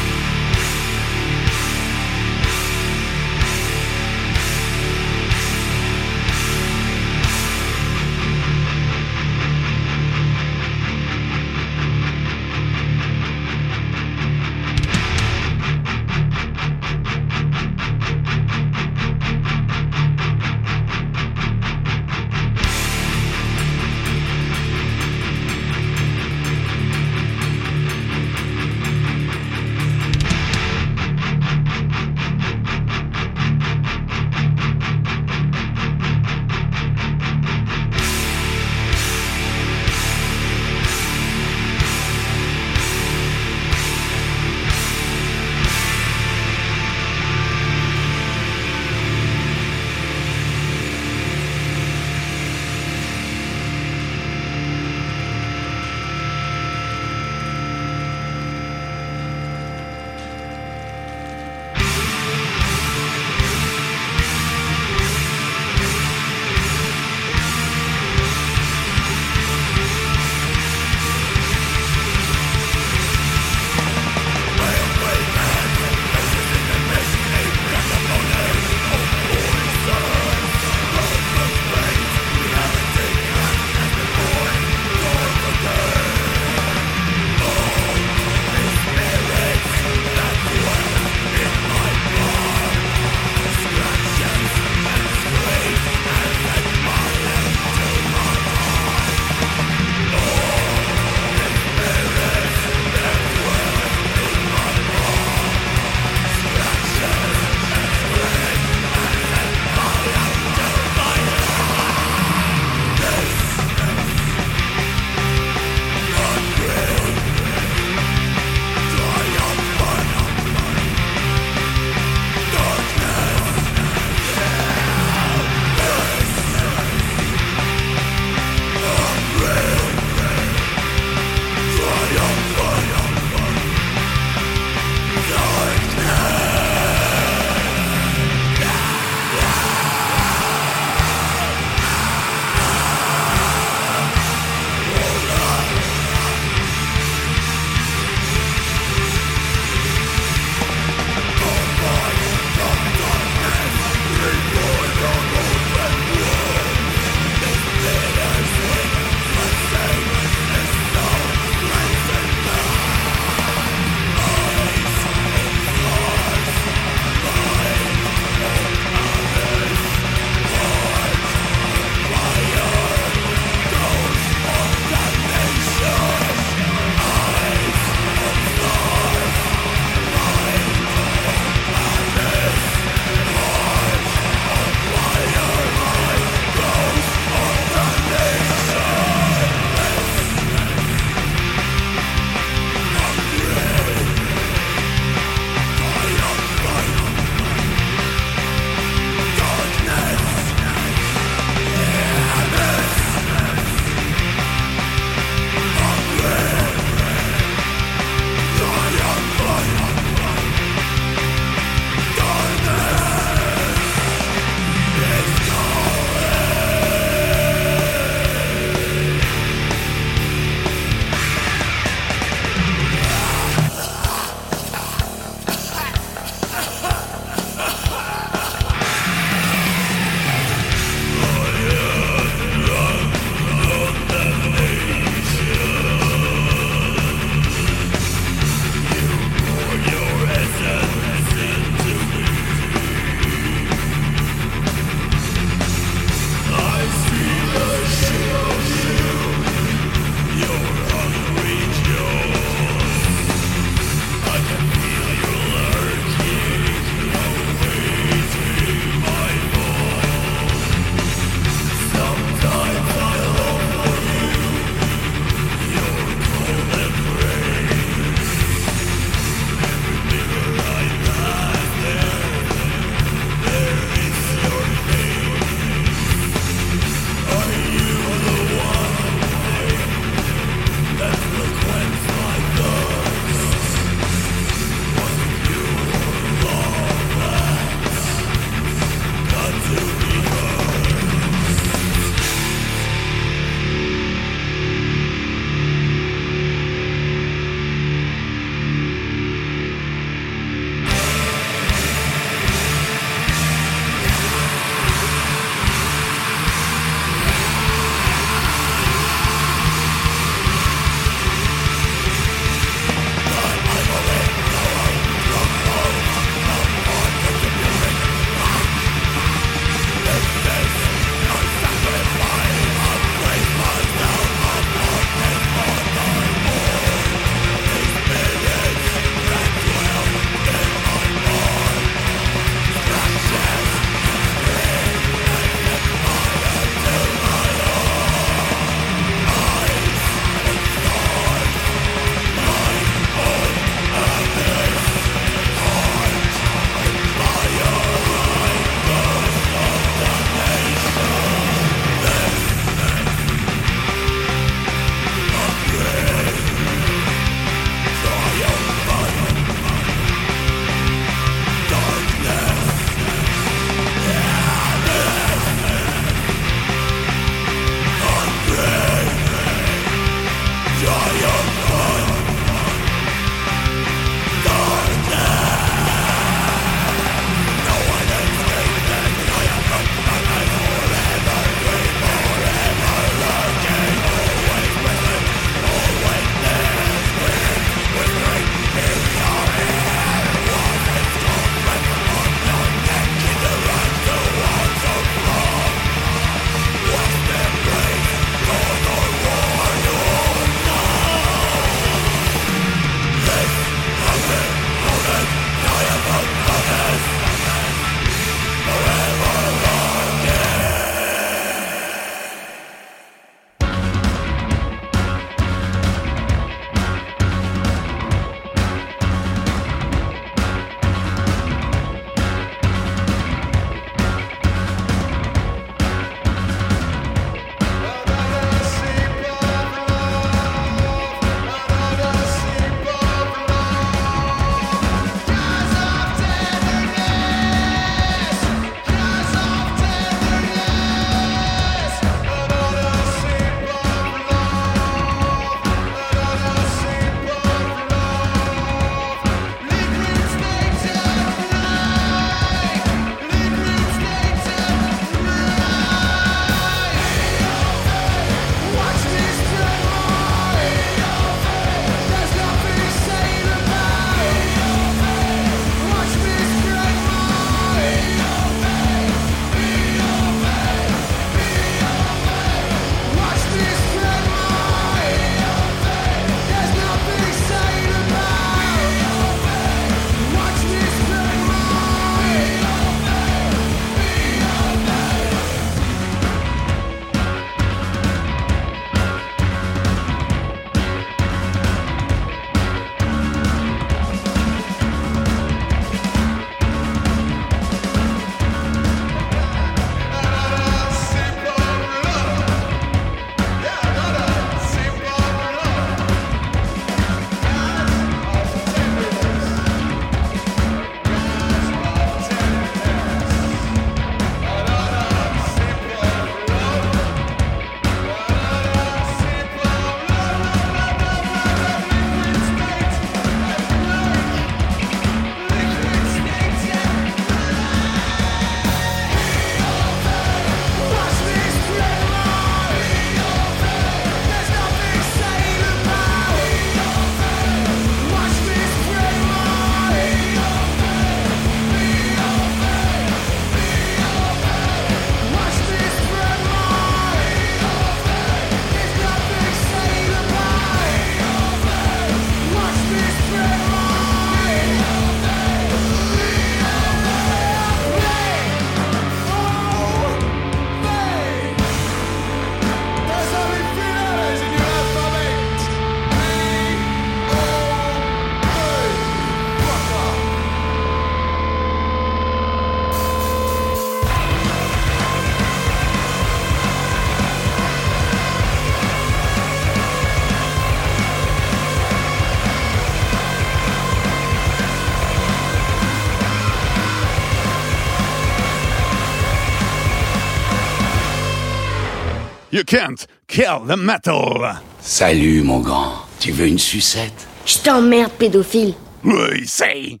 You can't kill the metal. Salut, mon grand. Tu veux une sucette? Je t'emmerde, pédophile. We say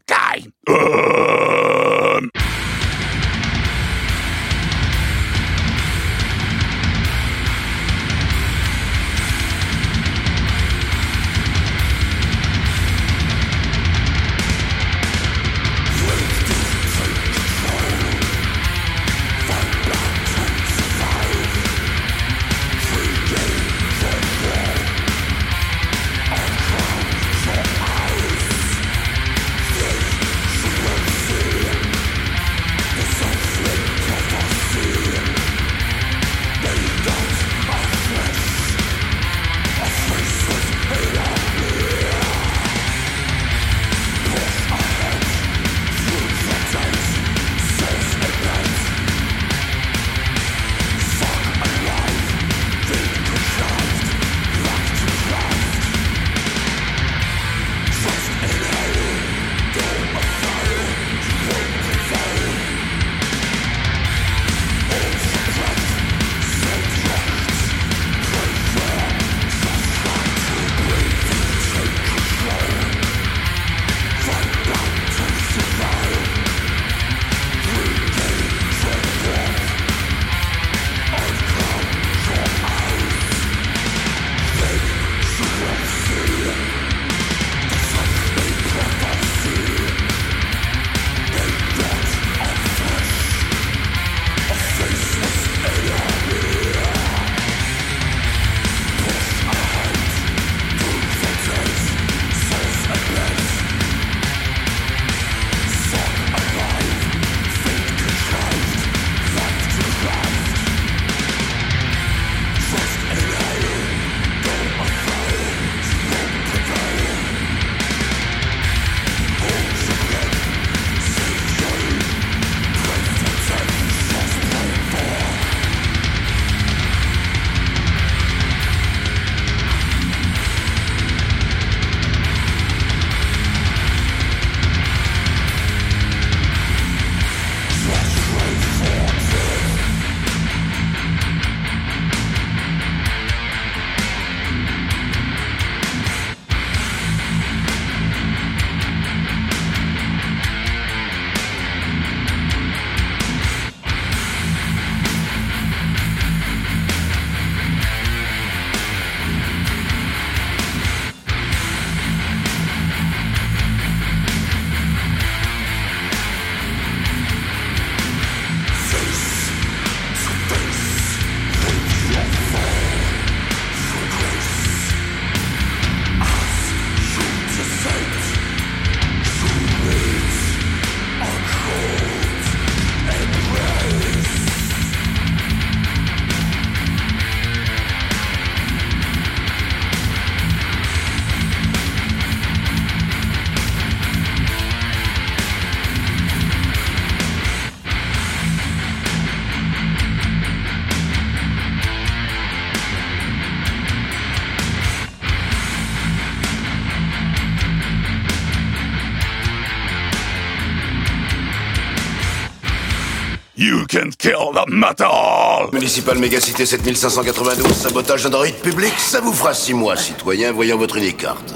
kill the metal. Municipal Mégacité 7592, sabotage d'un droïde public, ça vous fera six mois, citoyen, voyant votre unicarte.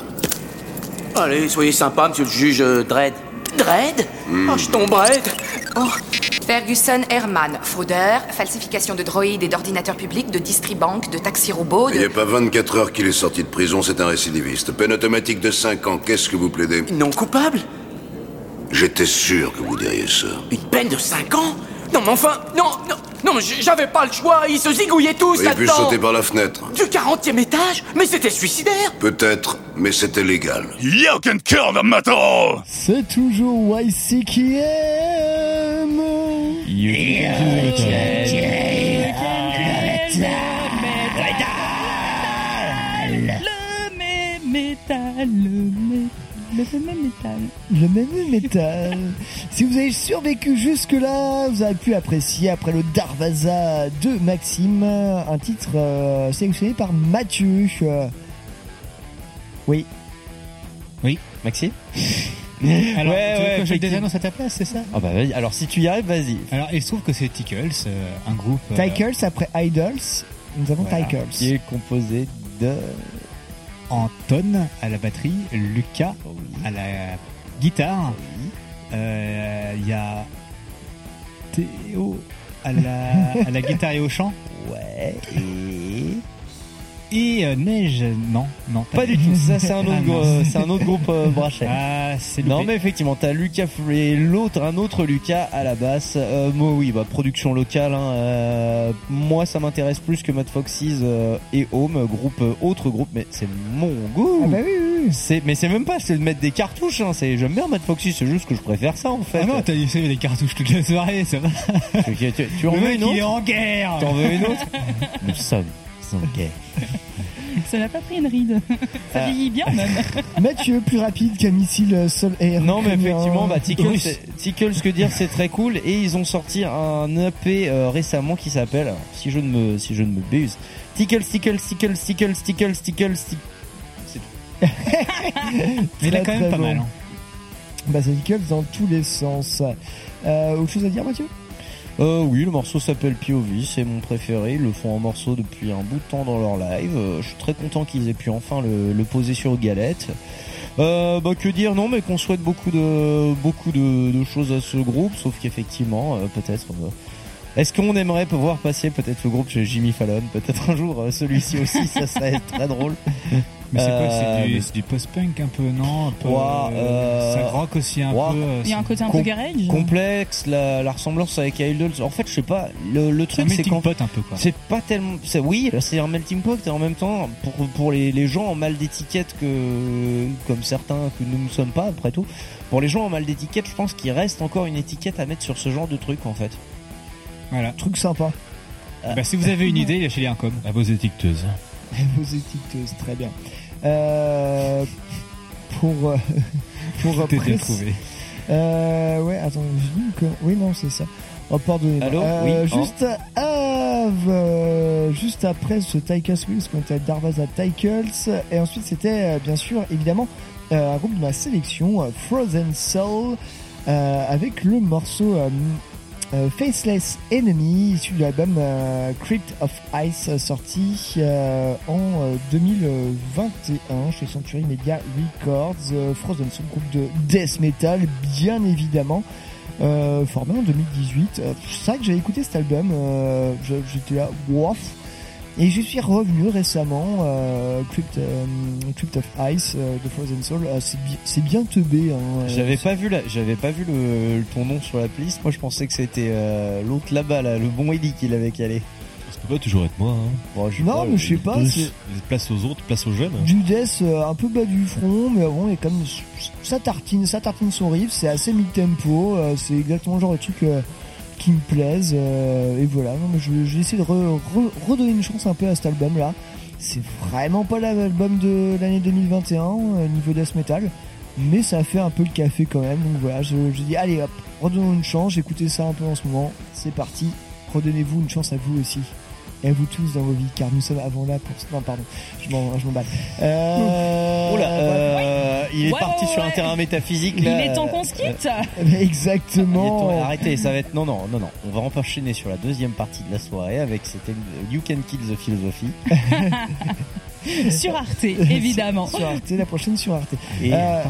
Allez, soyez sympa, monsieur le juge euh, Dredd. Dredd Oh, je tomberai. Oh, Ferguson Herman, fraudeur, falsification de droïdes et d'ordinateurs publics, de distribank, de taxi robot, Il n'y a pas 24 heures qu'il est sorti de prison, c'est un récidiviste. Peine automatique de 5 ans, qu'est-ce que vous plaidez? Non coupable? J'étais sûr que vous diriez ça. Une peine de 5 ans? Non, mais enfin, non, non, non, j'avais pas le choix, ils se zigouillaient tous auriez pu là-dedans sauter par la fenêtre. Du 40e étage Mais c'était suicidaire Peut-être, mais c'était légal. You can kill the metal. C'est toujours YCKM. Le même métal. Le même métal. si vous avez survécu jusque-là, vous avez pu apprécier après le Darvaza de Maxime, un titre euh, sélectionné par Mathieu. Euh, Oui. Oui, Maxime Alors, Ouais, tu veux ouais, que je le effectivement. désannonce à ta place, c'est ça Ah bah vas-y, alors si tu y arrives, vas-y. Alors, il se trouve que c'est Tickles, euh, un groupe. euh, Ticles après Idols. nous avons Voilà. Ticals. Qui est composé de. Anton à la batterie, Lucas à la guitare. Euh, Il y a Théo à la, à la guitare et au chant. Ouais. Et. Et euh, Neige, non, non. Pas du tout, ça c'est un autre, Ah, mince. c'est un autre groupe euh, Brachet. Ah, c'est Non loupé. mais effectivement, t'as Lucas et l'autre, un autre Lucas à la basse. Euh, moi oui, bah production locale. Hein, moi ça m'intéresse plus que Mad Foxes et Home, groupe autre groupe, mais c'est mon goût. Ah bah oui, oui, oui. C'est, mais c'est même pas, c'est de mettre des cartouches. Hein, c'est, j'aime bien Mad Foxes, c'est juste que je préfère ça en fait. Ah non, t'as laissé les cartouches toute la soirée, ça va. tu, tu- tu- tu en veux une autre il est en guerre. T'en veux une autre Nous sommes guerre. Ça n'a pas pris une ride. Ça Ah. vieillit bien même. Mathieu, plus rapide qu'un missile euh, sol air. Non mais effectivement, un bah, c'est- Tickles, ce que dire, c'est très cool et ils ont sorti un EP euh, récemment qui s'appelle, si je ne me, si je ne me buse, Tickles, Tickles, Tickles, Tickles, Tickles, Tickles, Tickles. C'est tout. Mais il a quand même pas bon. mal. hein. Bah, ça Ticals dans tous les sens. Euh, autre chose à dire, Mathieu? Euh, oui, le morceau s'appelle POV, c'est mon préféré. Ils le font en morceau depuis un bout de temps dans leur live. Euh, je suis très content qu'ils aient pu enfin le, le poser sur galette. Euh, bah que dire non mais qu'on souhaite beaucoup de beaucoup de, de choses à ce groupe sauf qu'effectivement euh, peut-être euh, est-ce qu'on aimerait pouvoir passer peut-être le groupe chez Jimmy Fallon? Peut-être un jour euh, celui-ci aussi ça serait très drôle Mais c'est quoi Euh, C'est du, mais- c'est du post-punk un peu, non? Un peu, Ouah, euh, euh, Ça rock aussi un ouah. peu. euh, Il y a un côté un peu garage. complexe la, la ressemblance avec Idols en fait je sais pas le, le c'est un truc c'est melting qu'en pot un peu quoi. C'est pas tellement. c'est- Oui, c'est un melting pot et en même temps, pour, pour les, les gens en mal d'étiquette que comme certains que nous ne sommes pas après tout, pour les gens en mal d'étiquette, je pense qu'il reste encore une étiquette à mettre sur ce genre de truc en fait. Voilà. Truc sympa. Bah, si vous avez une idée, lâchez-les un com. À vos étiqueteuses. Vos étiqueteuses, très bien. Euh, pour euh, pour T'es bien trouvé. Euh, ouais, attends, je dis que oui non c'est ça. Oh pardonnez-moi. Allô? Euh, Oui, oh. Juste à- euh, juste après ce Tychus Wheels, qu'on était à Darvaza Tychus, et ensuite c'était euh, bien sûr évidemment euh, un groupe de ma sélection, Frozen Soul, euh, avec le morceau euh, euh, Faceless Enemy, issu de l'album euh, Crypt of Ice, euh, sorti euh, en euh, 2021 chez Century Media Records. Euh, Frozen Soul, groupe de death metal, bien évidemment. Euh, formé en 2018. Euh, c'est vrai que j'avais écouté cet album, euh, j'étais là, waf. Et je suis revenu récemment, euh, Crypt, euh, Crypt of Ice euh, de Frozen Soul. Euh, c'est bi- c'est bien teubé. Hein, J'avais pas vu la, j'avais pas vu le, ton nom sur la playlist. Moi, je pensais que c'était euh, l'autre là-bas, là, le bon Eddie qui l'avait calé. Ça peut pas toujours être moi. Hein. Bon, je sais Non, pas, mais je sais pas, euh, c'est- Place aux autres, place aux jeunes. du death euh, un peu bas du front, mais bon, il a quand même ça tartine, ça tartine son riff, c'est assez mid tempo, c'est exactement le genre de truc euh, qui me plaise, euh, et voilà. Je, je vais essayer de re- re- redonner une chance un peu à cet album là. C'est vraiment pas l'album de l'année 2021 euh, niveau death metal, mais ça fait un peu le café quand même. Donc voilà, je, dis allez hop, redonnons une chance. J'écoutais ça un peu en ce moment, c'est parti. Redonnez-vous une chance à vous aussi et à vous tous dans vos vies, car nous sommes avant là pour. Non, pardon, je m'en, je m'emballe. Euh, Oh là, euh, il est Ouais, parti ouais, sur un terrain métaphysique. Il là. est temps qu'on se quitte. Est Exactement. temps- Arrêtez, ça va être non non non non. On va enchaîner sur la deuxième partie de la soirée avec c'était You Can Kill the Philosophy. Sur Arte, évidemment. Sur Arte, la prochaine sur Arte. Et, Euh,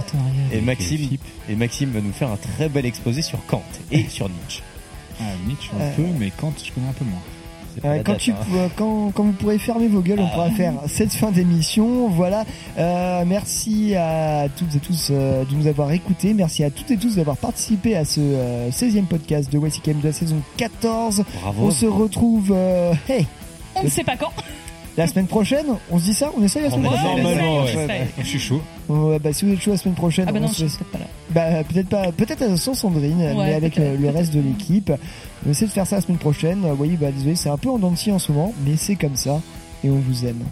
et Maxime et Maxime va nous faire un très bel exposé sur Kant et sur Nietzsche. Ah, Nietzsche un Euh, peu, mais Kant, je connais un peu moins. Euh, quand, date, tu, hein. euh, quand, quand vous pourrez fermer vos gueules, on pourra faire cette fin d'émission. Voilà. Euh, merci à toutes et tous euh, de nous avoir écoutés. Merci à toutes et tous d'avoir participé à ce euh, 16e podcast de YCKM de la saison 14. Bravo. On se retrouve euh, hey, On ne sait pas quand. La semaine prochaine. On se dit ça On essaye la semaine prochaine normalement. Je suis chaud. Ouais, bah, si vous êtes chaud la semaine prochaine, Ah bah on non, se peut-être pas là. Bah peut-être pas, peut-être sans Sandrine, Ouais, mais avec euh, le reste de l'équipe. On essaie de faire ça la semaine prochaine. Euh, voyez, bah désolé, c'est un peu en dents en ce moment, mais c'est comme ça et on vous aime.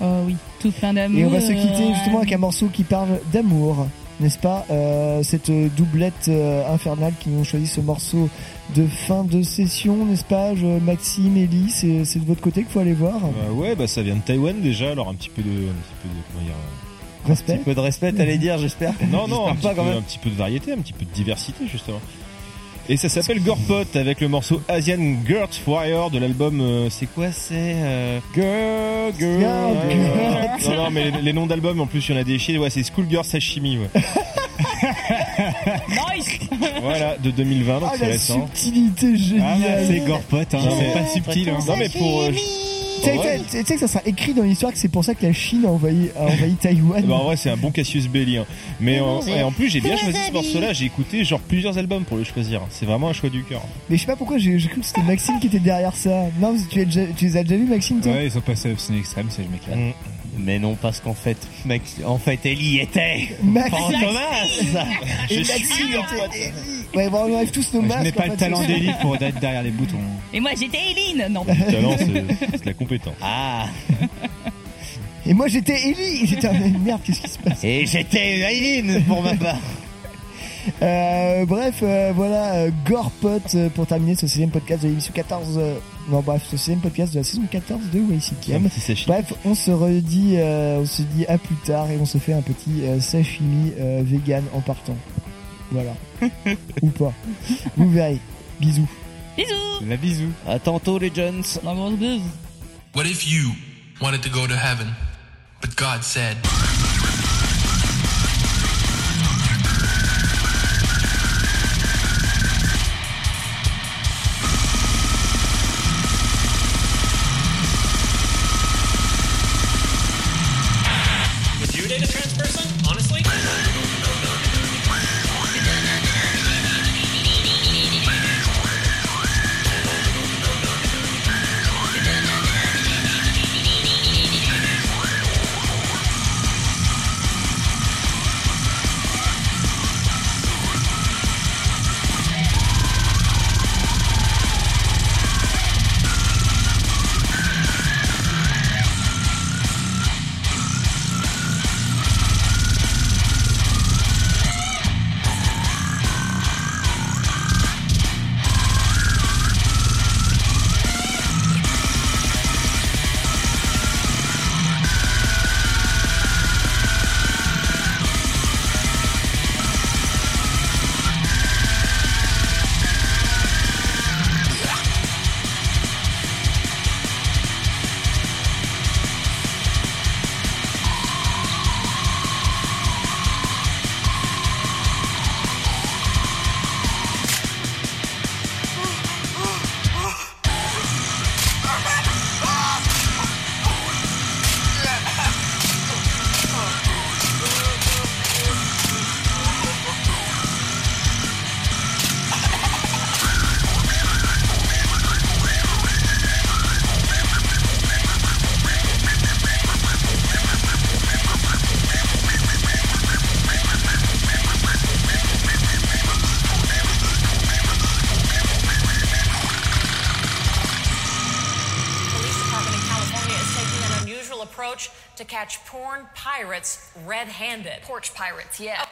Oh oui, tout plein d'amour. Et on va se quitter justement avec un morceau qui parle d'amour, n'est-ce pas Euh, Cette doublette euh, infernale qui ont choisi ce morceau de fin de session, n'est-ce pas Je- Maxime, Ellie, c'est c'est de votre côté qu'il faut aller voir? Bah ouais, bah ça vient de Taïwan déjà, alors un petit peu de, un petit peu de, comment dire, euh, Un Respect. petit peu de respect, t'allais dire, j'espère. non non, un J'espère petit, pas peu, quand même. un petit peu de variété, un petit peu de diversité justement. Et ça s'appelle Gorpot avec le morceau Asian Girls Warrior de l'album. euh, c'est quoi C'est euh... Girl, girl, Girl, girl. girl. Non, non, mais les, les noms d'albums en plus, il y en a des chiés. Ouais, c'est Schoolgirl Sashimi. Ouais. Nice voilà, de 2020, donc Ah, c'est la récent. subtilité Ah, géniale. c'est Gorpot, hein, Non, c'est pas subtil. Hein. Non, mais pour. euh. Tu sais que ça sera écrit dans l'histoire que c'est pour ça que la Chine a envahi, a envahi Taïwan. Bah, en vrai, c'est un bon Cassius Belli. hein. Mais en, et en plus, j'ai bien choisi ce morceau-là. J'ai écouté genre plusieurs albums pour le choisir. C'est vraiment un choix du cœur. Mais je sais pas pourquoi j'ai cru que c'était Maxime qui était derrière ça. Non, tu, as déjà- tu les as déjà vus, Maxime, toi? Ouais, ils sont passés à Obscene Extrême, c'est je m'éclate. Mm. Mais non, parce qu'en fait, Max, en fait, Ellie était Max- Maxime était Ellie. Ouais, bon, on enlève tous nos Je masques. n'ai pas en le fait, talent d'Ellie pour être derrière les boutons. Et moi j'étais Eileen Non. Le talent, c'est la compétence. Ah. Et moi j'étais Ellie. J'étais un merde, qu'est-ce qui se passe? Et j'étais Aileen pour ma part. Euh, bref, euh, voilà, euh, Gorepot euh, pour terminer ce sixième podcast de l'émission 14. euh, non, bref, ce sixième podcast de la saison 14 de YCKM. Bref, on se redit, euh, on se dit à plus tard et on se fait un petit euh, sashimi euh, vegan en partant. Voilà. Ou pas. Vous verrez. Bisous. Bisous La bisou. À tantôt les Jones. La grosse bise. What if you wanted to go to heaven, but God said, red-handed. Porch pirates, yeah.